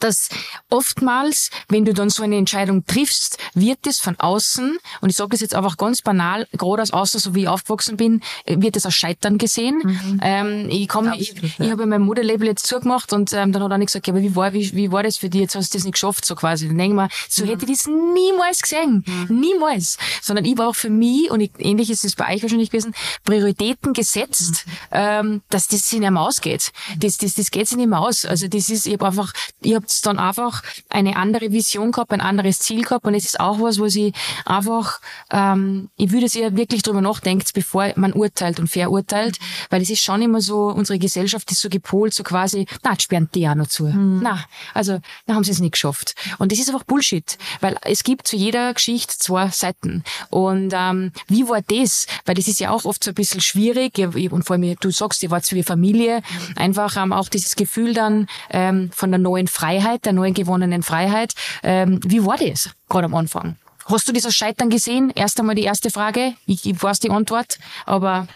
dass oftmals, wenn du dann so eine Entscheidung triffst, wird es von außen, und ich sage das jetzt einfach ganz banal, gerade aus außen, so wie ich aufgewachsen bin, wird es als Scheitern gesehen. Mhm. Ähm, ich komme, ich, ich ja. habe mein Modelabel jetzt zugemacht und ähm, dann hat einer gesagt, ja, aber wie war, wie, wie war das für dich? Jetzt hast du das nicht geschafft, so quasi. Dann denke ich mir, so mhm. hätte ich das niemals gesehen. Mhm. Niemals. Sondern ich war auch für mich, und ich, ähnlich ist es bei euch wahrscheinlich gewesen, Prioritäten gesetzt, mhm. ähm, dass das sich nicht mehr ausgeht. Das, das, das geht sich nicht mehr aus. Also das ist, ich habe einfach, ich habe dann einfach eine andere Vision gehabt, ein anderes Ziel gehabt und es ist auch was, wo sie einfach, ähm, ich würde, dass ihr wirklich drüber nachdenkt, bevor man urteilt und verurteilt, weil es ist schon immer so, unsere Gesellschaft ist so gepolt, so quasi, na, jetzt sperren die auch noch zu. Mhm. Na, also, da haben sie es nicht geschafft. Und das ist einfach Bullshit, weil es gibt zu jeder Geschichte zwei Seiten. Und ähm, wie war das? Weil das ist ja auch oft so ein bisschen schwierig und vor allem, du sagst, ihr wart wie Familie, einfach ähm, auch dieses Gefühl dann ähm, von der neuen Freiheit, der neuen gewonnenen Freiheit. Ähm, wie war das gerade am Anfang? Hast du dieses Scheitern gesehen? Erst einmal die erste Frage. Ich, ich weiß die Antwort, aber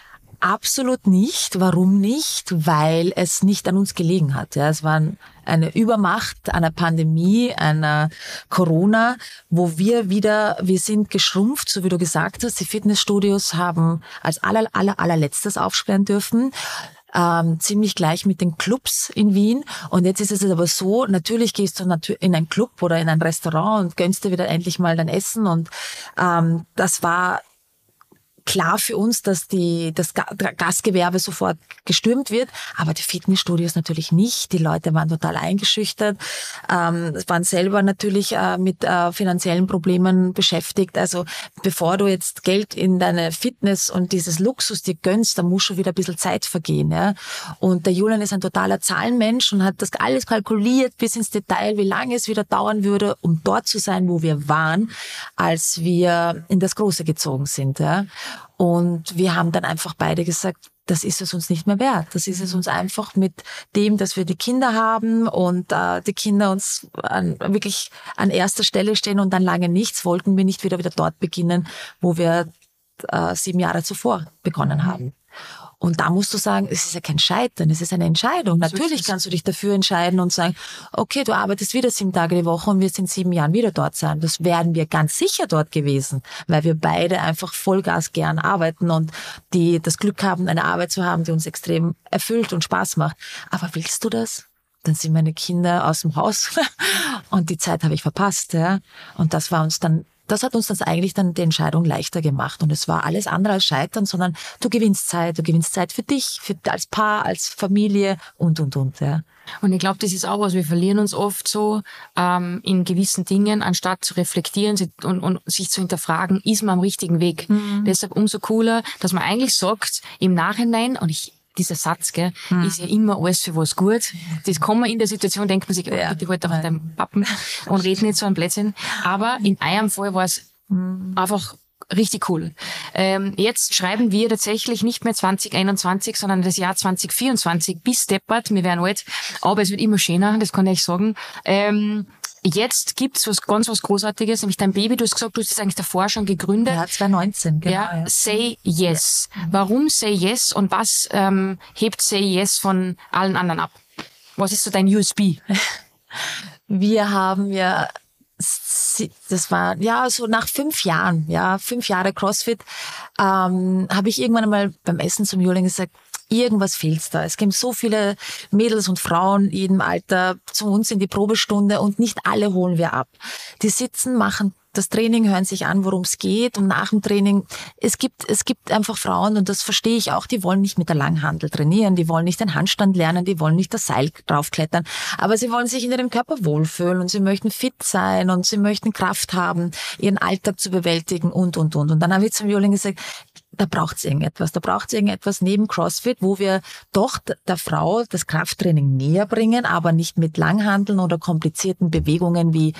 Absolut nicht. Warum nicht? Weil es nicht an uns gelegen hat. Ja, es war eine Übermacht einer Pandemie, einer Corona, wo wir wieder, wir sind geschrumpft, so wie du gesagt hast. Die Fitnessstudios haben als aller, aller, allerletztes aufsperren dürfen ähm, ziemlich gleich mit den Clubs in Wien. Und jetzt ist es aber so, natürlich gehst du in ein Club oder in ein Restaurant und gönnst dir wieder endlich mal dein Essen. Und ähm, das war klar für uns, dass die, das Gastgewerbe sofort gestürmt wird, aber die Fitnessstudios natürlich nicht. Die Leute waren total eingeschüchtert, ähm, waren selber natürlich äh, mit äh, finanziellen Problemen beschäftigt. Also bevor du jetzt Geld in deine Fitness und dieses Luxus dir gönnst, da muss schon wieder ein bisschen Zeit vergehen. Ja? Und der Julian ist ein totaler Zahlenmensch und hat das alles kalkuliert bis ins Detail, wie lange es wieder dauern würde, um dort zu sein, wo wir waren, als wir in das Große gezogen sind. Ja? Und wir haben dann einfach beide gesagt, das ist es uns nicht mehr wert. Das ist es uns einfach mit dem, dass wir die Kinder haben und äh, die Kinder uns an, wirklich an erster Stelle stehen und dann lange nichts, wollten wir nicht wieder wieder dort beginnen, wo wir äh, sieben Jahre zuvor begonnen haben. Und da musst du sagen, es ist ja kein Scheitern, es ist eine Entscheidung. Natürlich kannst du dich dafür entscheiden und sagen, okay, du arbeitest wieder sieben Tage die Woche und wir sind sieben Jahren wieder dort sein. Das wären wir ganz sicher dort gewesen, weil wir beide einfach Vollgas gern arbeiten und die das Glück haben, eine Arbeit zu haben, die uns extrem erfüllt und Spaß macht. Aber willst du das? Dann sind meine Kinder aus dem Haus [laughs] und die Zeit habe ich verpasst. Ja? Und das war uns dann das hat uns das eigentlich dann die Entscheidung leichter gemacht. Und es war alles andere als Scheitern, sondern du gewinnst Zeit, du gewinnst Zeit für dich, für, als Paar, als Familie und, und, und. Ja. Und ich glaube, das ist auch was, wir verlieren uns oft so ähm, in gewissen Dingen, anstatt zu reflektieren und, und sich zu hinterfragen, ist man am richtigen Weg. Mhm. Deshalb umso cooler, dass man eigentlich sagt, im Nachhinein, und ich dieser Satz, gell, hm. ist ja immer alles für was gut. Das kann man in der Situation, denkt man sich, oh, bitte halt auf deinem Pappen und red nicht so ein Blödsinn. Aber in einem Fall war es hm. einfach richtig cool. Ähm, jetzt schreiben wir tatsächlich nicht mehr 2021, sondern das Jahr 2024 bis deppert. Wir werden alt, aber es wird immer schöner, das kann ich sagen. Ähm, Jetzt gibt's was ganz was Großartiges, nämlich dein Baby. Du hast gesagt, du hast es eigentlich davor schon gegründet. Ja, 2019, genau. Ja, Say Yes. Ja. Warum Say Yes und was ähm, hebt Say Yes von allen anderen ab? Was ist so dein USB? [laughs] Wir haben ja das war ja so nach fünf Jahren, ja fünf Jahre CrossFit, ähm, habe ich irgendwann einmal beim Essen zum Julian gesagt, irgendwas fehlt da. Es gibt so viele Mädels und Frauen jedem Alter zu uns in die Probestunde und nicht alle holen wir ab. Die sitzen, machen das Training, hören sich an, worum es geht und nach dem Training, es gibt, es gibt einfach Frauen und das verstehe ich auch, die wollen nicht mit der Langhandel trainieren, die wollen nicht den Handstand lernen, die wollen nicht das Seil draufklettern, aber sie wollen sich in ihrem Körper wohlfühlen und sie möchten fit sein und sie möchten Kraft haben, ihren Alltag zu bewältigen und, und, und. Und dann habe ich zum Julian gesagt, da braucht es irgendetwas. Da braucht es irgendetwas neben CrossFit, wo wir doch der Frau das Krafttraining näher bringen, aber nicht mit Langhandeln oder komplizierten Bewegungen wie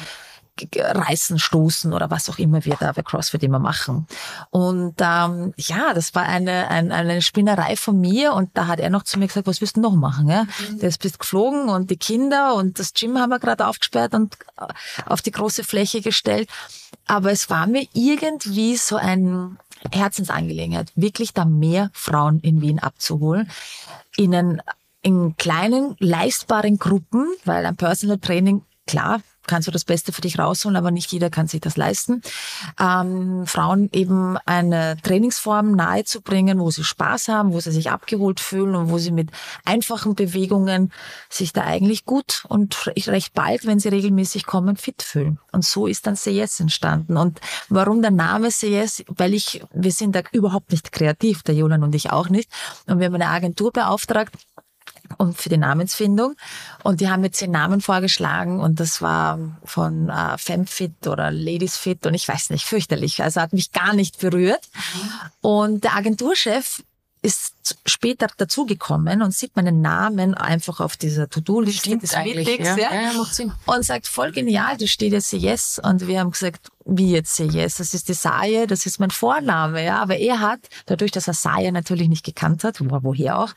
Reißen, Stoßen oder was auch immer wir da bei CrossFit immer machen. Und ähm, ja, das war eine, eine, eine Spinnerei von mir und da hat er noch zu mir gesagt, was willst du noch machen? Ja? Mhm. Du bist geflogen und die Kinder und das Gym haben wir gerade aufgesperrt und auf die große Fläche gestellt. Aber es war mir irgendwie so ein Herzensangelegenheit, wirklich da mehr Frauen in Wien abzuholen, ihnen in kleinen, leistbaren Gruppen, weil ein Personal Training, klar, kannst du das Beste für dich rausholen, aber nicht jeder kann sich das leisten. Ähm, Frauen eben eine Trainingsform nahezubringen, wo sie Spaß haben, wo sie sich abgeholt fühlen und wo sie mit einfachen Bewegungen sich da eigentlich gut und recht bald, wenn sie regelmäßig kommen, fit fühlen. Und so ist dann CS entstanden. Und warum der Name CS? Weil ich, wir sind da überhaupt nicht kreativ, der Julian und ich auch nicht. Und wir haben eine Agentur beauftragt, und für die Namensfindung. Und die haben mir zehn Namen vorgeschlagen und das war von äh, Femfit oder Ladiesfit und ich weiß nicht, fürchterlich. Also hat mich gar nicht berührt. Und der Agenturchef ist später dazugekommen und sieht meinen Namen einfach auf dieser To-Do-Liste des Meetings ja. Ja. Ja, und sagt, voll genial, da steht jetzt Yes. Und wir haben gesagt, wie jetzt Yes? Das ist die Saye, das ist mein Vorname. Ja, Aber er hat, dadurch, dass er Saye natürlich nicht gekannt hat, woher auch,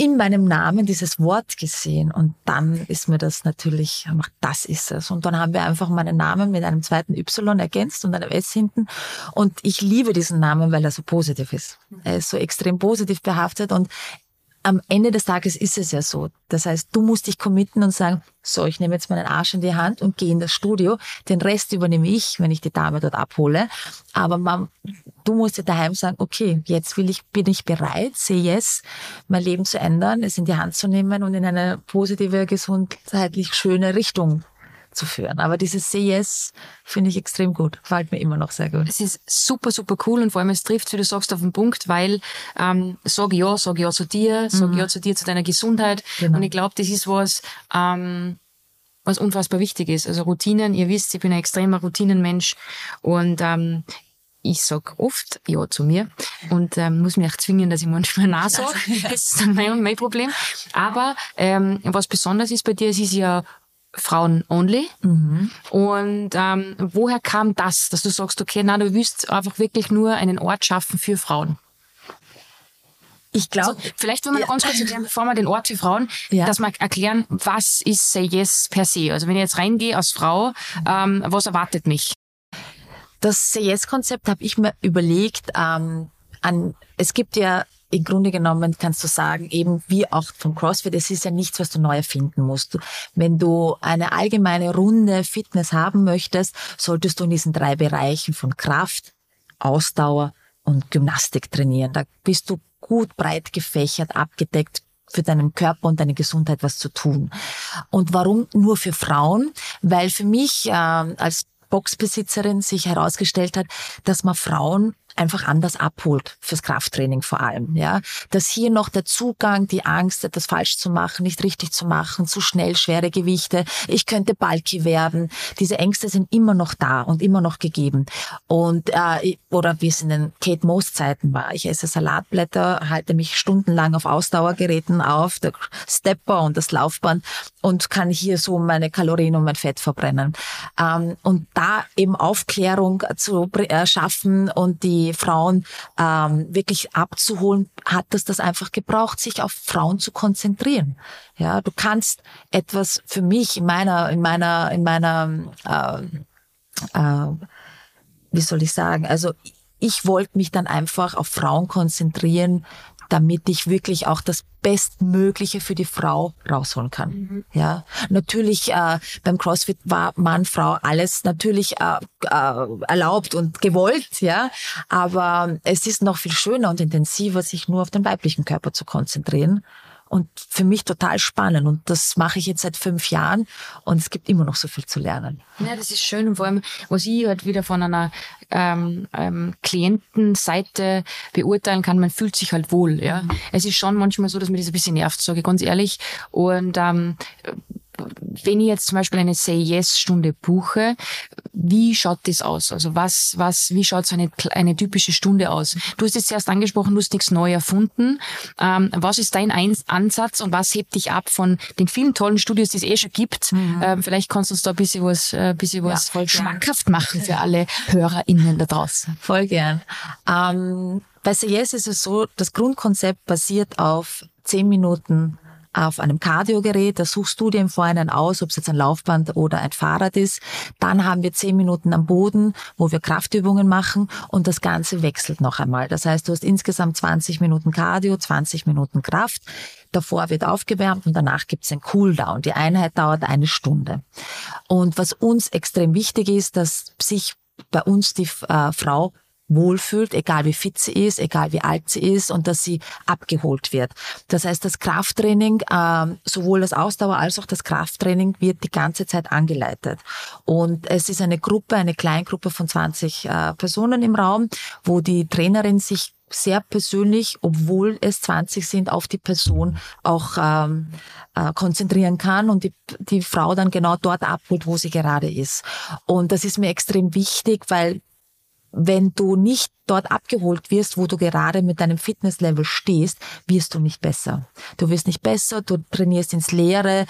in meinem Namen dieses Wort gesehen und dann ist mir das natürlich, das ist es. Und dann haben wir einfach meinen Namen mit einem zweiten Y ergänzt und einem S hinten. Und ich liebe diesen Namen, weil er so positiv ist. Er ist so extrem positiv behaftet und am Ende des Tages ist es ja so. Das heißt, du musst dich committen und sagen, so, ich nehme jetzt meinen Arsch in die Hand und gehe in das Studio. Den Rest übernehme ich, wenn ich die Dame dort abhole. Aber man, du musst dir daheim sagen, okay, jetzt will ich, bin ich bereit, say yes, mein Leben zu ändern, es in die Hand zu nehmen und in eine positive, gesundheitlich schöne Richtung zu führen. Aber dieses CS finde ich extrem gut, gefällt mir immer noch sehr gut. Es ist super, super cool und vor allem es trifft, wie du sagst, auf den Punkt, weil ähm, sag ja, sag ja zu dir, sag mhm. ja zu dir, zu deiner Gesundheit. Genau. Und ich glaube, das ist was, ähm, was unfassbar wichtig ist. Also Routinen, ihr wisst, ich bin ein extremer Routinenmensch und ähm, ich sag oft ja zu mir und ähm, muss mich auch zwingen, dass ich manchmal nein sage. [laughs] Das ist dann mein, mein Problem. Aber ähm, was besonders ist bei dir, es ist ja Frauen only. Mhm. Und ähm, woher kam das, dass du sagst, okay, na, du willst einfach wirklich nur einen Ort schaffen für Frauen? Ich glaube, also, vielleicht wenn wir ja. ganz kurz erklären, bevor wir den Ort für Frauen, ja. dass wir erklären, was ist Say Yes per se? Also wenn ich jetzt reingehe als Frau, ähm, was erwartet mich? Das Say Yes Konzept habe ich mir überlegt. Ähm, an, es gibt ja im Grunde genommen kannst du sagen, eben wie auch vom CrossFit, es ist ja nichts, was du neu erfinden musst. Wenn du eine allgemeine runde Fitness haben möchtest, solltest du in diesen drei Bereichen von Kraft, Ausdauer und Gymnastik trainieren. Da bist du gut breit gefächert, abgedeckt, für deinen Körper und deine Gesundheit was zu tun. Und warum nur für Frauen? Weil für mich äh, als Boxbesitzerin sich herausgestellt hat, dass man Frauen einfach anders abholt fürs Krafttraining vor allem, ja. Dass hier noch der Zugang, die Angst, etwas falsch zu machen, nicht richtig zu machen, zu schnell schwere Gewichte, ich könnte bulky werden. Diese Ängste sind immer noch da und immer noch gegeben. Und äh, oder wie es in den Kate Moss Zeiten war, ich esse Salatblätter, halte mich stundenlang auf Ausdauergeräten auf, der Stepper und das Laufband und kann hier so meine Kalorien und mein Fett verbrennen. Ähm, und da eben Aufklärung zu äh, schaffen und die Frauen ähm, wirklich abzuholen, hat das das einfach gebraucht, sich auf Frauen zu konzentrieren. Ja, du kannst etwas für mich in meiner in meiner in meiner äh, äh, wie soll ich sagen? Also ich wollte mich dann einfach auf Frauen konzentrieren, damit ich wirklich auch das Bestmögliche für die Frau rausholen kann. Mhm. Ja, natürlich äh, beim CrossFit war Mann, Frau alles natürlich äh, äh, erlaubt und gewollt, ja, aber es ist noch viel schöner und intensiver, sich nur auf den weiblichen Körper zu konzentrieren und für mich total spannend. Und das mache ich jetzt seit fünf Jahren und es gibt immer noch so viel zu lernen. Ja, das ist schön. Und vor allem, was ich halt wieder von einer ähm, ähm, Klientenseite beurteilen kann, man fühlt sich halt wohl. Ja, mhm. Es ist schon manchmal so, dass mir das ein bisschen nervt, sage ich ganz ehrlich. Und ähm, wenn ich jetzt zum Beispiel eine Say Yes Stunde buche, wie schaut das aus? Also was, was, wie schaut so eine, eine typische Stunde aus? Du hast jetzt erst angesprochen, du hast nichts neu erfunden. Ähm, was ist dein Ansatz und was hebt dich ab von den vielen tollen Studios, die es eh schon gibt? Mhm. Ähm, vielleicht kannst du uns da ein bisschen was, äh, bisschen was ja, schmackhaft gern. machen für alle HörerInnen da draußen. [laughs] Voll gern. Ähm, bei Say Yes ist es so, das Grundkonzept basiert auf zehn Minuten auf einem Kardiogerät. Da suchst du dir im Vorhinein aus, ob es jetzt ein Laufband oder ein Fahrrad ist. Dann haben wir zehn Minuten am Boden, wo wir Kraftübungen machen und das Ganze wechselt noch einmal. Das heißt, du hast insgesamt 20 Minuten Cardio, 20 Minuten Kraft. Davor wird aufgewärmt und danach gibt es einen Cooldown. Die Einheit dauert eine Stunde. Und was uns extrem wichtig ist, dass sich bei uns die äh, Frau wohlfühlt, egal wie fit sie ist, egal wie alt sie ist und dass sie abgeholt wird. Das heißt, das Krafttraining, äh, sowohl das Ausdauer als auch das Krafttraining wird die ganze Zeit angeleitet. Und es ist eine Gruppe, eine Kleingruppe von 20 äh, Personen im Raum, wo die Trainerin sich sehr persönlich, obwohl es 20 sind, auf die Person auch ähm, äh, konzentrieren kann und die, die Frau dann genau dort abholt, wo sie gerade ist. Und das ist mir extrem wichtig, weil wenn du nicht dort abgeholt wirst, wo du gerade mit deinem Fitnesslevel stehst, wirst du nicht besser. Du wirst nicht besser, du trainierst ins Leere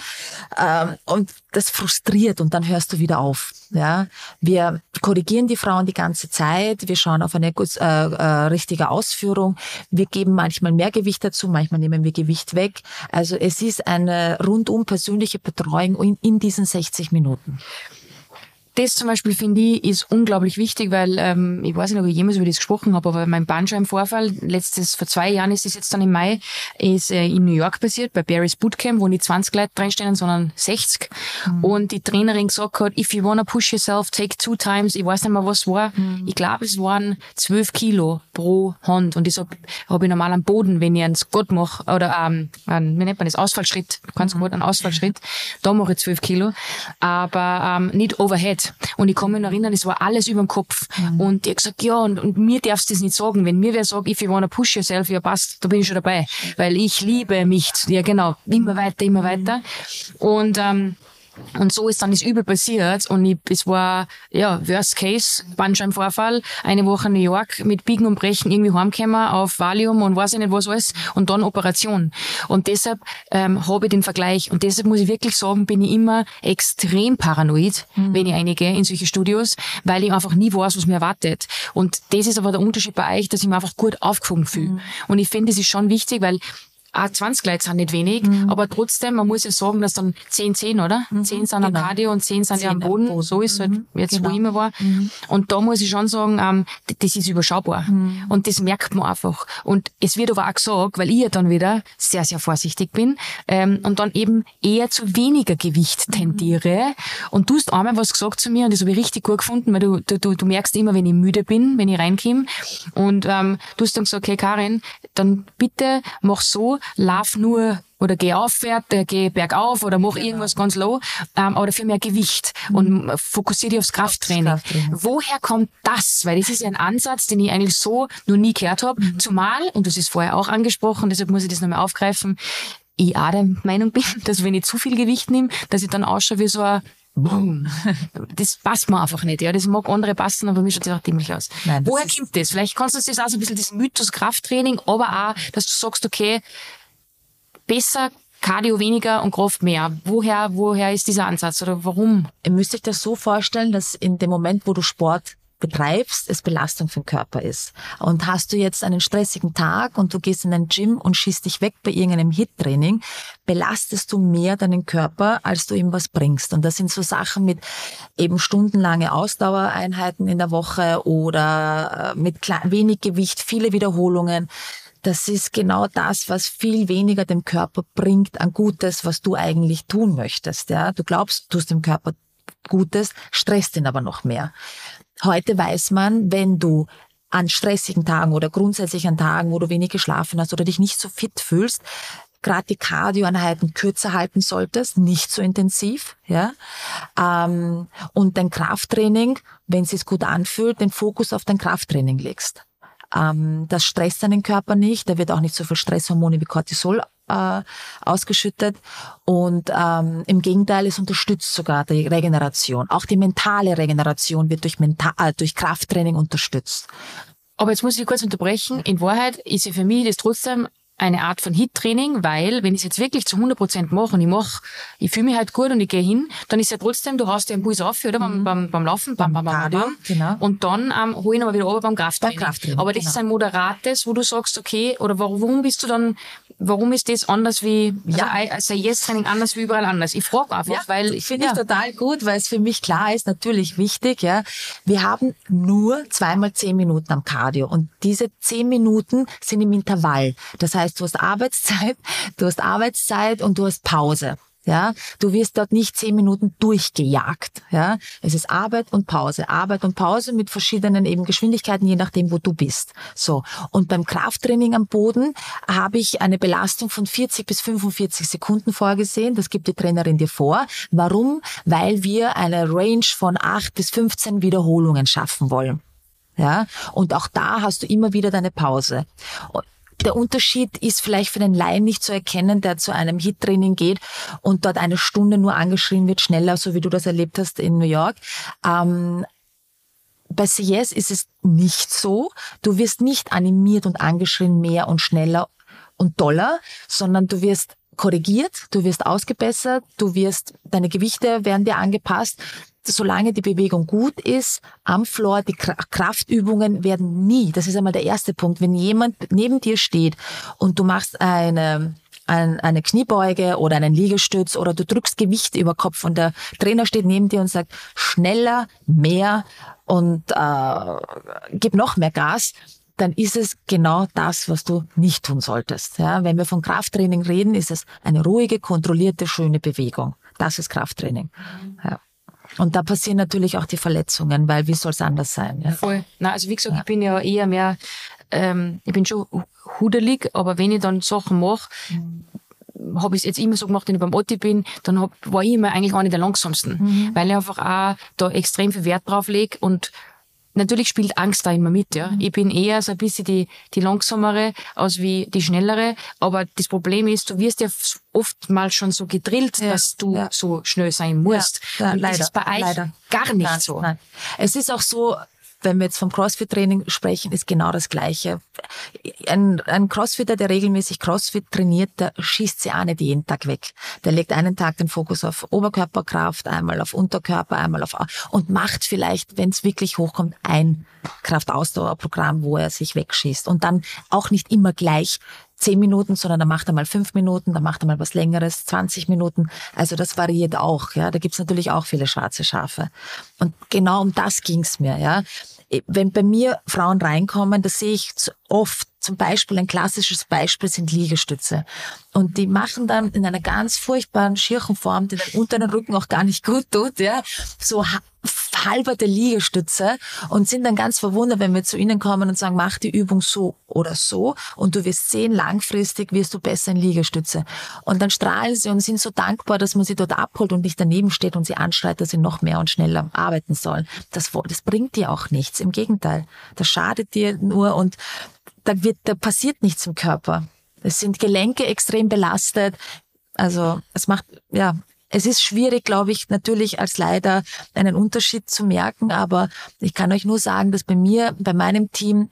ähm, und das frustriert und dann hörst du wieder auf. Ja, wir korrigieren die Frauen die ganze Zeit, wir schauen auf eine äh, äh, richtige Ausführung, wir geben manchmal mehr Gewicht dazu, manchmal nehmen wir Gewicht weg. Also es ist eine rundum persönliche Betreuung in, in diesen 60 Minuten das zum Beispiel finde ich ist unglaublich wichtig, weil ähm, ich weiß nicht, ob ich jemals über das gesprochen habe, aber mein Bandscheibenvorfall, letztes vor zwei Jahren ist es jetzt dann im Mai, ist äh, in New York passiert, bei Barry's Bootcamp, wo nicht 20 Leute drinstehen, sondern 60. Mhm. Und die Trainerin gesagt hat, if you wanna push yourself, take two times. Ich weiß nicht mehr, was war. Mhm. Ich glaube, es waren 12 Kilo pro Hand. Und das habe hab ich normal am Boden, wenn ich einen Squat mache, oder ähm, einen, wie nennt man das, Ausfallschritt, ganz mhm. gut, einen Ausfallschritt, da mache ich 12 Kilo. Aber ähm, nicht overhead. Und ich kann mich noch erinnern, es war alles über dem Kopf. Mhm. Und ich gesagt, ja, und, und mir darfst du das nicht sagen. Wenn mir wer sagt, if you wanna push yourself, ja passt, da bin ich schon dabei. Weil ich liebe mich. Ja, genau. Immer weiter, immer weiter. Und ähm, und so ist dann das Übel passiert und ich, es war, ja, Worst Case, Bandscheibenvorfall, eine Woche in New York mit Biegen und Brechen irgendwie heimgekommen auf Valium und weiß ich nicht was alles und dann Operation. Und deshalb ähm, habe ich den Vergleich und deshalb muss ich wirklich sagen, bin ich immer extrem paranoid, mhm. wenn ich reingehe in solche Studios, weil ich einfach nie weiß, was mir erwartet. Und das ist aber der Unterschied bei euch, dass ich mich einfach gut aufgefangen fühle. Mhm. Und ich finde, das ist schon wichtig, weil auch 20 Leute sind nicht wenig, mhm. aber trotzdem, man muss ja sagen, dass dann 10, 10, oder? Mhm. 10 sind genau. am Cardio und 10 sind 10 ja am Boden. Boden. So ist es halt mhm. jetzt, genau. wo ich immer war. Mhm. Und da muss ich schon sagen, ähm, das ist überschaubar. Mhm. Und das merkt man einfach. Und es wird aber auch gesagt, weil ich ja dann wieder sehr, sehr vorsichtig bin ähm, und dann eben eher zu weniger Gewicht mhm. tendiere. Und du hast einmal was gesagt zu mir und das habe ich richtig gut gefunden, weil du, du, du, du merkst immer, wenn ich müde bin, wenn ich reinkomme. Und ähm, du hast dann gesagt, okay, Karin, dann bitte mach so, lauf nur oder geh aufwärts, äh, geh bergauf oder mach genau. irgendwas ganz low, ähm, oder für mehr Gewicht mhm. und fokussiere dich aufs Krafttraining. Krafttraining. Woher kommt das? Weil das ist ja ein Ansatz, den ich eigentlich so noch nie gehört habe. Mhm. Zumal, und das ist vorher auch angesprochen, deshalb muss ich das nochmal aufgreifen, ich auch der Meinung bin, [laughs] dass wenn ich zu viel Gewicht nehme, dass ich dann ausschaue wie so ein Boom. [laughs] Das passt mir einfach nicht. Ja, das mag andere passen, aber mir schaut das auch dämlich aus. Nein, Woher kommt das? Vielleicht kannst du das auch so ein bisschen das Mythos Krafttraining, aber auch, dass du sagst, okay, besser Cardio weniger und Kraft mehr. Woher, woher ist dieser Ansatz oder warum? Ihr müsst euch das so vorstellen, dass in dem Moment, wo du Sport betreibst, es Belastung für den Körper ist. Und hast du jetzt einen stressigen Tag und du gehst in ein Gym und schießt dich weg bei irgendeinem Hit-Training, belastest du mehr deinen Körper, als du ihm was bringst. Und das sind so Sachen mit eben stundenlange Ausdauereinheiten in der Woche oder äh, mit wenig Gewicht, viele Wiederholungen. Das ist genau das, was viel weniger dem Körper bringt an Gutes, was du eigentlich tun möchtest. Ja, du glaubst, du tust dem Körper Gutes, stresst ihn aber noch mehr. Heute weiß man, wenn du an stressigen Tagen oder grundsätzlich an Tagen, wo du wenig geschlafen hast oder dich nicht so fit fühlst, gerade die Cardioeinheiten kürzer halten solltest, nicht so intensiv, ja, ähm, und dein Krafttraining, wenn es sich gut anfühlt, den Fokus auf dein Krafttraining legst. Ähm, das stresst deinen Körper nicht, da wird auch nicht so viel Stresshormone wie Cortisol äh, ausgeschüttet. Und ähm, im Gegenteil, es unterstützt sogar die Regeneration. Auch die mentale Regeneration wird durch, Mental, äh, durch Krafttraining unterstützt. Aber jetzt muss ich kurz unterbrechen. In Wahrheit ist ja für mich das trotzdem eine Art von Hit-Training, weil wenn ich es jetzt wirklich zu 100 Prozent mache und ich mache, ich fühle mich halt gut und ich gehe hin, dann ist ja trotzdem, du hast ja einen Puls auf, oder? Mhm. Beim, beim, beim Laufen, beim, beim, beim, beim genau. Und dann ähm, hole ich aber wieder runter beim Krafttraining. Beim Krafttraining aber das genau. ist ein moderates, wo du sagst, okay, oder warum bist du dann warum ist das anders wie, Ja. also, also Yes-Training anders wie überall anders? Ich frage einfach, weil ich finde ich total gut, weil es für mich klar ist, natürlich wichtig, ja. Wir haben nur zweimal zehn Minuten am Cardio und diese zehn Minuten sind im Intervall. Das heißt, du hast Arbeitszeit, du hast Arbeitszeit und du hast Pause. Ja, du wirst dort nicht zehn Minuten durchgejagt. Ja, es ist Arbeit und Pause, Arbeit und Pause mit verschiedenen eben Geschwindigkeiten, je nachdem, wo du bist. So. Und beim Krafttraining am Boden habe ich eine Belastung von 40 bis 45 Sekunden vorgesehen. Das gibt die Trainerin dir vor. Warum? Weil wir eine Range von 8 bis 15 Wiederholungen schaffen wollen. Ja, und auch da hast du immer wieder deine Pause. Der Unterschied ist vielleicht für den Laien nicht zu erkennen, der zu einem Hit-Training geht und dort eine Stunde nur angeschrien wird, schneller, so wie du das erlebt hast in New York. Ähm, bei CS ist es nicht so. Du wirst nicht animiert und angeschrien mehr und schneller und doller, sondern du wirst korrigiert, du wirst ausgebessert, du wirst, deine Gewichte werden dir angepasst. Solange die Bewegung gut ist, am Floor, die Kraftübungen werden nie, das ist einmal der erste Punkt, wenn jemand neben dir steht und du machst eine, eine Kniebeuge oder einen Liegestütz oder du drückst Gewicht über Kopf und der Trainer steht neben dir und sagt, schneller, mehr und äh, gib noch mehr Gas, dann ist es genau das, was du nicht tun solltest. Ja, wenn wir von Krafttraining reden, ist es eine ruhige, kontrollierte, schöne Bewegung. Das ist Krafttraining. Ja. Und da passieren natürlich auch die Verletzungen, weil wie soll es anders sein? Ja? Voll. Na, also wie gesagt, ja. ich bin ja eher mehr, ähm, ich bin schon hudelig, aber wenn ich dann Sachen mache, mhm habe ich es jetzt immer so gemacht, wenn ich beim Otti bin, dann hab, war ich immer eigentlich eine der langsamsten, mhm. weil ich einfach auch da extrem viel Wert drauf lege und Natürlich spielt Angst da immer mit, ja. Mhm. Ich bin eher so ein bisschen die, die langsamere als wie die schnellere. Aber das Problem ist, du wirst ja oftmals schon so gedrillt, ja, dass du ja. so schnell sein musst. Ja, ja, Und leider, das ist bei euch leider. gar nicht nein, so. Nein. Es ist auch so, wenn wir jetzt vom CrossFit-Training sprechen, ist genau das Gleiche. Ein, ein Crossfitter, der regelmäßig Crossfit trainiert, der schießt sie auch nicht jeden Tag weg. Der legt einen Tag den Fokus auf Oberkörperkraft, einmal auf Unterkörper, einmal auf und macht vielleicht, wenn es wirklich hochkommt, ein Kraftausdauerprogramm, wo er sich wegschießt. Und dann auch nicht immer gleich zehn Minuten, sondern dann macht er mal fünf Minuten, dann macht er mal was Längeres, 20 Minuten. Also das variiert auch. Ja, da gibt's natürlich auch viele schwarze Schafe. Und genau um das ging's mir. Ja, wenn bei mir Frauen reinkommen, das sehe ich oft zum Beispiel ein klassisches Beispiel sind Liegestütze. Und die machen dann in einer ganz furchtbaren Schirchenform, die den unteren Rücken auch gar nicht gut tut, ja, so halberte Liegestütze und sind dann ganz verwundert, wenn wir zu ihnen kommen und sagen, mach die Übung so oder so und du wirst sehen, langfristig wirst du besser in Liegestütze. Und dann strahlen sie und sind so dankbar, dass man sie dort abholt und nicht daneben steht und sie anschreit, dass sie noch mehr und schneller arbeiten sollen. Das, das bringt dir auch nichts. Im Gegenteil. Das schadet dir nur und da wird, da passiert nichts im Körper. Es sind Gelenke extrem belastet. Also es macht, ja, es ist schwierig, glaube ich, natürlich als Leiter einen Unterschied zu merken, aber ich kann euch nur sagen, dass bei mir, bei meinem Team,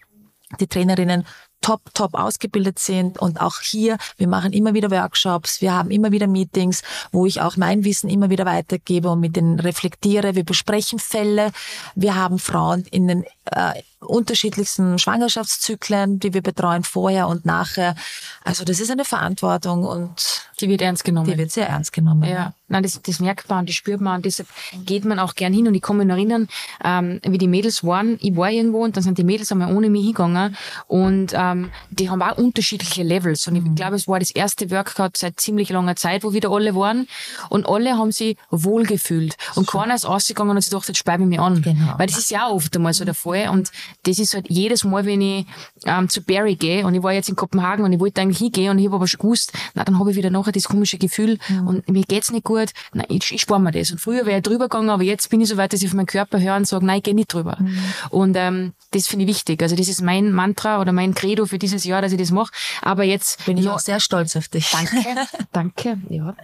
die Trainerinnen top, top ausgebildet sind. Und auch hier, wir machen immer wieder Workshops, wir haben immer wieder Meetings, wo ich auch mein Wissen immer wieder weitergebe und mit denen reflektiere. Wir besprechen Fälle. Wir haben Frauen in den äh, unterschiedlichsten Schwangerschaftszyklen, die wir betreuen vorher und nachher. Also das ist eine Verantwortung und die wird ernst genommen. Die wird sehr ernst genommen. Ja, nein, das, das merkt man, das spürt man und deshalb geht man auch gern hin. Und ich kann mich noch erinnern, ähm, wie die Mädels waren. Ich war irgendwo und dann sind die Mädels einmal ohne mich hingegangen und ähm, die haben auch unterschiedliche Levels. Und ich mhm. glaube, es war das erste Workout seit ziemlich langer Zeit, wo wieder alle waren und alle haben sich wohlgefühlt und so. keiner ist ausgegangen und sich gedacht, jetzt speibe ich mich an. Genau. Weil das ist ja auch oft einmal so der Fall und das ist halt jedes Mal, wenn ich ähm, zu Barry gehe und ich war jetzt in Kopenhagen und ich wollte eigentlich hingehen und ich habe aber schon gewusst, na, dann habe ich wieder nachher das komische Gefühl mhm. und mir geht's nicht gut, na, ich, ich spare mir das. Und früher wäre ich drüber gegangen, aber jetzt bin ich so weit, dass ich auf meinen Körper höre und sage, nein, ich gehe nicht drüber. Mhm. Und ähm, das finde ich wichtig. Also das ist mein Mantra oder mein Credo für dieses Jahr, dass ich das mache. Aber jetzt bin ich ja, auch sehr stolz auf dich. Danke, [laughs] danke. Ja,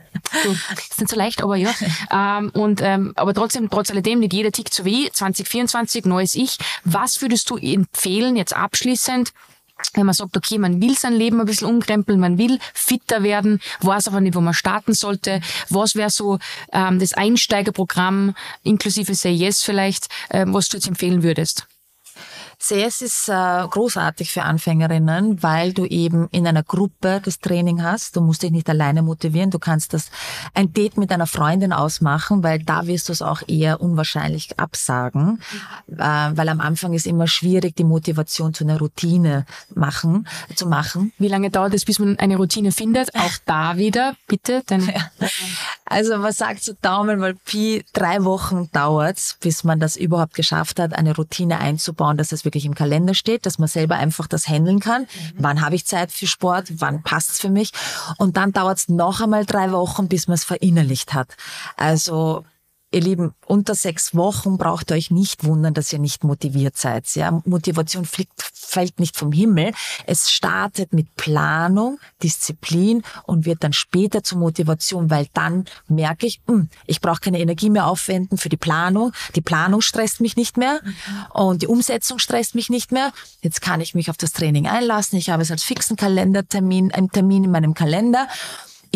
so, ist nicht so leicht, aber ja. ähm, und ähm, aber trotzdem, trotz alledem, nicht jeder tickt so wie ich. 2024, neues Ich. Was würdest du empfehlen jetzt abschließend? wenn man sagt, okay, man will sein Leben ein bisschen umkrempeln, man will fitter werden, weiß aber nicht, wo man starten sollte. Was wäre so ähm, das Einsteigerprogramm, inklusive Say Yes vielleicht, ähm, was du jetzt empfehlen würdest? CS ist äh, großartig für Anfängerinnen, weil du eben in einer Gruppe das Training hast. Du musst dich nicht alleine motivieren. Du kannst das ein Date mit einer Freundin ausmachen, weil da wirst du es auch eher unwahrscheinlich absagen, äh, weil am Anfang ist immer schwierig, die Motivation zu einer Routine machen zu machen. Wie lange dauert es, bis man eine Routine findet? Auch da wieder, bitte. Denn [laughs] ja. Also man sagt so Daumen mal Pi, drei Wochen dauert's, bis man das überhaupt geschafft hat, eine Routine einzubauen, dass es wirklich im Kalender steht, dass man selber einfach das handeln kann. Mhm. Wann habe ich Zeit für Sport? Wann passt's für mich? Und dann dauert's noch einmal drei Wochen, bis man es verinnerlicht hat. Also Ihr Lieben, unter sechs Wochen braucht ihr euch nicht wundern, dass ihr nicht motiviert seid. Ja, Motivation fliegt, fällt nicht vom Himmel. Es startet mit Planung, Disziplin und wird dann später zur Motivation, weil dann merke ich, mh, hm, ich brauche keine Energie mehr aufwenden für die Planung. Die Planung stresst mich nicht mehr und die Umsetzung stresst mich nicht mehr. Jetzt kann ich mich auf das Training einlassen. Ich habe es als fixen Kalendertermin, einen Termin in meinem Kalender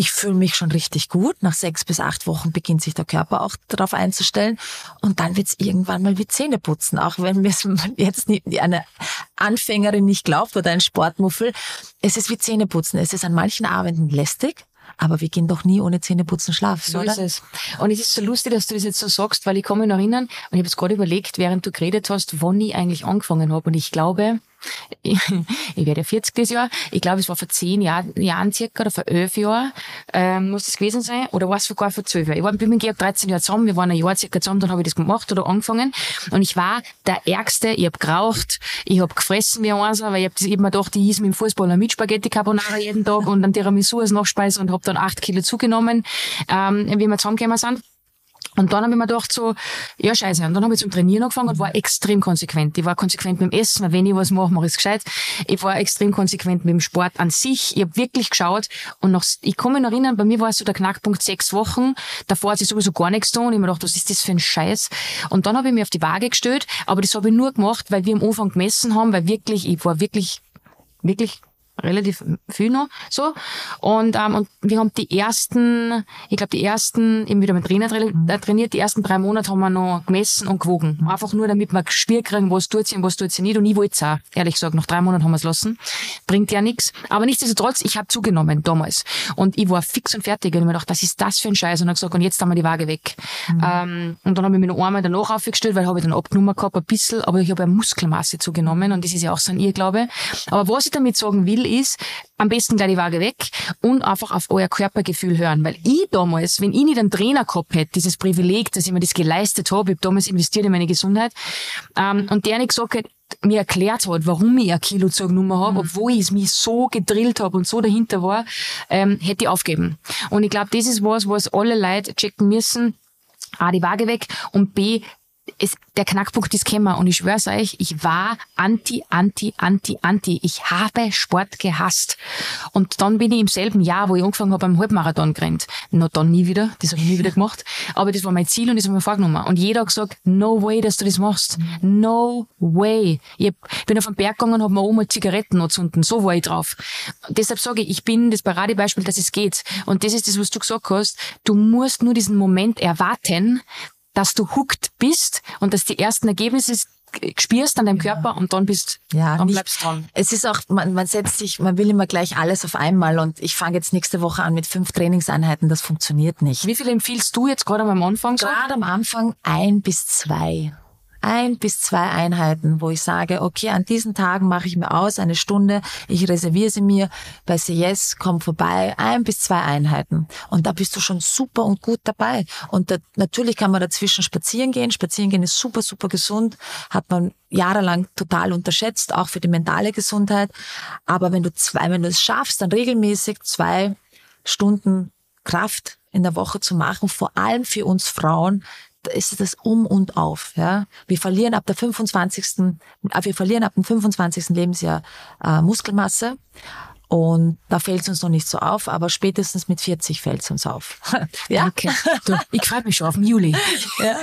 ich fühle mich schon richtig gut. Nach sechs bis acht Wochen beginnt sich der Körper auch darauf einzustellen. Und dann wird's irgendwann mal wie Zähne putzen. Auch wenn mir [laughs] jetzt eine Anfängerin nicht glaubt oder ein Sportmuffel. Es ist wie Zähneputzen. Es ist an manchen Abenden lästig. Aber wir gehen doch nie ohne Zähneputzen schlafen, so oder? ist es. Und es ist so lustig, dass du das jetzt so sagst, weil ich kann mich noch erinnern, und ich habe jetzt gerade überlegt, während du geredet hast, wann ich eigentlich angefangen habe. Und ich glaube, ich, [laughs] ich werde 40 dieses Jahr. Ich glaube, es war vor zehn Jahr, Jahren circa oder vor elf Jahren ähm, muss das gewesen sein. Oder war es sogar vor zwölf Jahren. Ich war mit Georg 13 Jahre zusammen. Wir waren ein Jahr circa zusammen, dann habe ich das gemacht oder angefangen. Und ich war der Ärgste. Ich habe geraucht, ich habe gefressen wie ein Einser, weil ich habe eben gedacht, ich esse mit dem Fußballer mit Spaghetti Carbonara jeden Tag und dann Tiramisu als Nachspeise und habe dann acht Kilo zugenommen, ähm, wie wir zusammengekommen sind. Und dann habe ich mir gedacht so, ja scheiße. Und dann habe ich zum Trainieren angefangen und war extrem konsequent. Ich war konsequent mit dem Essen, weil wenn ich was mache, mache ich es gescheit. Ich war extrem konsequent mit dem Sport an sich. Ich habe wirklich geschaut und noch, ich kann mich noch erinnern, bei mir war es so der Knackpunkt sechs Wochen. Davor hat sich sowieso gar nichts getan. Ich habe mir gedacht, was ist das für ein Scheiß? Und dann habe ich mir auf die Waage gestellt, aber das habe ich nur gemacht, weil wir am Anfang gemessen haben, weil wirklich, ich war wirklich wirklich relativ viel noch so. Und, ähm, und wir haben die ersten, ich glaube die ersten, eben wieder mit Trainer äh, trainiert, die ersten drei Monate haben wir noch gemessen und gewogen. Einfach nur, damit wir Gespür kriegen, was tut sie und was tut sie nicht. Und ich wollte es auch, ehrlich gesagt, nach drei Monaten haben wir es lassen. Bringt ja nichts. Aber nichtsdestotrotz, ich habe zugenommen damals. Und ich war fix und fertig. Und ich mir gedacht, was ist das für ein Scheiß? Und habe gesagt, und jetzt haben wir die Waage weg. Mhm. Ähm, und dann habe ich mich noch einmal danach aufgestellt, weil habe ich dann abgenommen gehabt, ein bisschen, aber ich habe ja Muskelmasse zugenommen und das ist ja auch so ein Irrglaube. Aber was ich damit sagen will, ist, am besten gleich die Waage weg und einfach auf euer Körpergefühl hören. Weil ich damals, wenn ich nicht einen Trainer gehabt hätte, dieses Privileg, dass ich mir das geleistet habe, ich habe damals investiert in meine Gesundheit, ähm, und der nicht gesagt hat, mir erklärt hat, warum ich ein Kilo zugenommen habe, mhm. obwohl ich es mich so gedrillt habe und so dahinter war, ähm, hätte ich aufgeben. Und ich glaube, das ist was, was alle Leute checken müssen. A, die Waage weg und B, es, der Knackpunkt ist gekommen und ich schwör's euch, ich war anti, anti, anti, anti. Ich habe Sport gehasst. Und dann bin ich im selben Jahr, wo ich angefangen habe, beim Halbmarathon gerannt. Noch dann nie wieder, das habe ich nie wieder gemacht. Aber das war mein Ziel und das habe ich mir vorgenommen. Und jeder hat gesagt, no way, dass du das machst. No way. Ich bin auf den Berg gegangen und habe mir oben Zigaretten angezündet. So war ich drauf. deshalb sage ich, ich bin das Paradebeispiel, dass es geht. Und das ist das, was du gesagt hast. Du musst nur diesen Moment erwarten, dass du hooked bist und dass die ersten Ergebnisse spürst an deinem Körper und dann bist ja, dann nicht, bleibst dran. Es ist auch, man, man setzt sich, man will immer gleich alles auf einmal und ich fange jetzt nächste Woche an mit fünf Trainingseinheiten, das funktioniert nicht. Wie viel empfiehlst du jetzt gerade am Anfang? Gerade am Anfang ein bis zwei ein bis zwei Einheiten, wo ich sage, okay, an diesen Tagen mache ich mir aus, eine Stunde, ich reserviere sie mir bei CS, komm vorbei, ein bis zwei Einheiten. Und da bist du schon super und gut dabei. Und da, natürlich kann man dazwischen spazieren gehen. Spazieren gehen ist super, super gesund, hat man jahrelang total unterschätzt, auch für die mentale Gesundheit. Aber wenn du zwei, wenn du es schaffst, dann regelmäßig zwei Stunden Kraft in der Woche zu machen, vor allem für uns Frauen, ist das um und auf. Ja? Wir verlieren ab der 25. Äh, wir verlieren ab dem 25. Lebensjahr äh, Muskelmasse. Und da fällt es uns noch nicht so auf, aber spätestens mit 40 fällt es uns auf. [laughs] ja? Danke. Du, ich freue mich schon auf den Juli. [laughs] ja.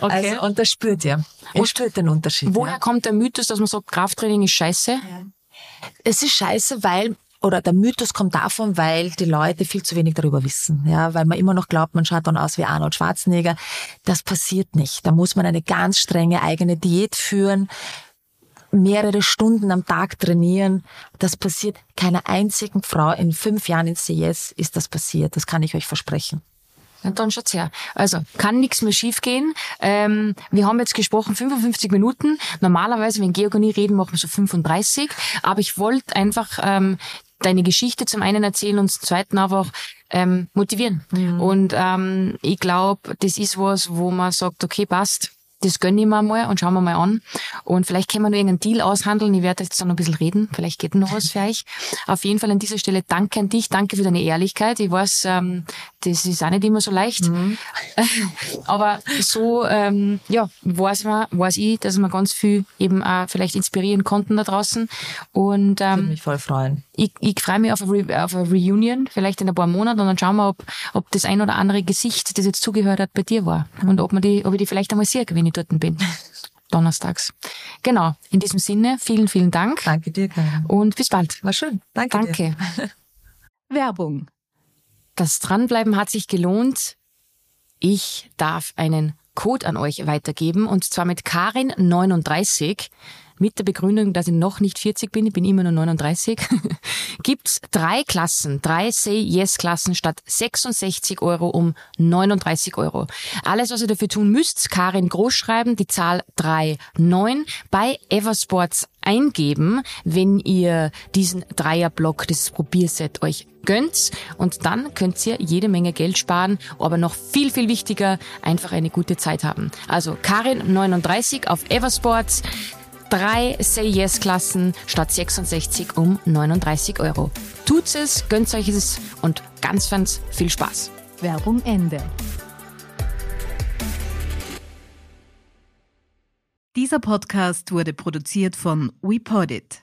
Okay. Also, und das spürt ihr. Ihr spürt den Unterschied. Woher ja? kommt der Mythos, dass man sagt, Krafttraining ist scheiße? Ja. Es ist scheiße, weil oder der Mythos kommt davon, weil die Leute viel zu wenig darüber wissen. Ja, weil man immer noch glaubt, man schaut dann aus wie Arnold Schwarzenegger. Das passiert nicht. Da muss man eine ganz strenge eigene Diät führen. mehrere Stunden am Tag trainieren. Das passiert keiner einzigen Frau. In fünf Jahren in CS ist das passiert. Das kann ich euch versprechen. Dann schaut's her. Also, kann nichts mehr schiefgehen. Ähm, wir haben jetzt gesprochen 55 Minuten. Normalerweise, wenn Georg und ich reden, machen wir so 35. Aber ich wollte einfach ähm, deine Geschichte zum einen erzählen und zum zweiten einfach ähm, motivieren. Mhm. Und ähm, ich glaube, das ist was, wo man sagt, okay, passt das gönne ich mir mal und schauen wir mal an. Und vielleicht können wir noch irgendeinen Deal aushandeln. Ich werde jetzt dann noch ein bisschen reden. Vielleicht geht noch was für euch. Auf jeden Fall an dieser Stelle danke an dich. Danke für deine Ehrlichkeit. Ich weiß, ähm, das ist auch nicht immer so leicht. Mhm. [laughs] Aber so, ähm, ja, weiß man, weiß ich, dass wir ganz viel eben auch vielleicht inspirieren konnten da draußen. Und, ähm, Würde mich voll freuen. Ich, ich freue mich auf eine, Re auf eine Reunion, vielleicht in ein paar Monaten, und dann schauen wir, ob, ob das ein oder andere Gesicht, das jetzt zugehört hat, bei dir war. Und ob man die, ob ich die vielleicht einmal sehe, wenn ich dort bin. Donnerstags. Genau. In diesem Sinne, vielen, vielen Dank. Danke dir, Karin. Und bis bald. War schön. Danke. Danke. Dir. [laughs] Werbung. Das Dranbleiben hat sich gelohnt. Ich darf einen Code an euch weitergeben und zwar mit Karin39 mit der Begründung, dass ich noch nicht 40 bin, ich bin immer nur 39, [laughs] gibt's drei Klassen, drei Say-Yes-Klassen statt 66 Euro um 39 Euro. Alles, was ihr dafür tun müsst, Karin groß schreiben, die Zahl 39 bei Eversports eingeben, wenn ihr diesen Dreierblock, dieses Probierset euch gönnt und dann könnt ihr jede Menge Geld sparen, aber noch viel, viel wichtiger, einfach eine gute Zeit haben. Also Karin 39 auf Eversports drei Say Yes Klassen statt 66 um 39 Euro. Tut's es, gönnt euch es und ganz, ganz viel Spaß. Werbung Ende. Dieser Podcast wurde produziert von WePodit.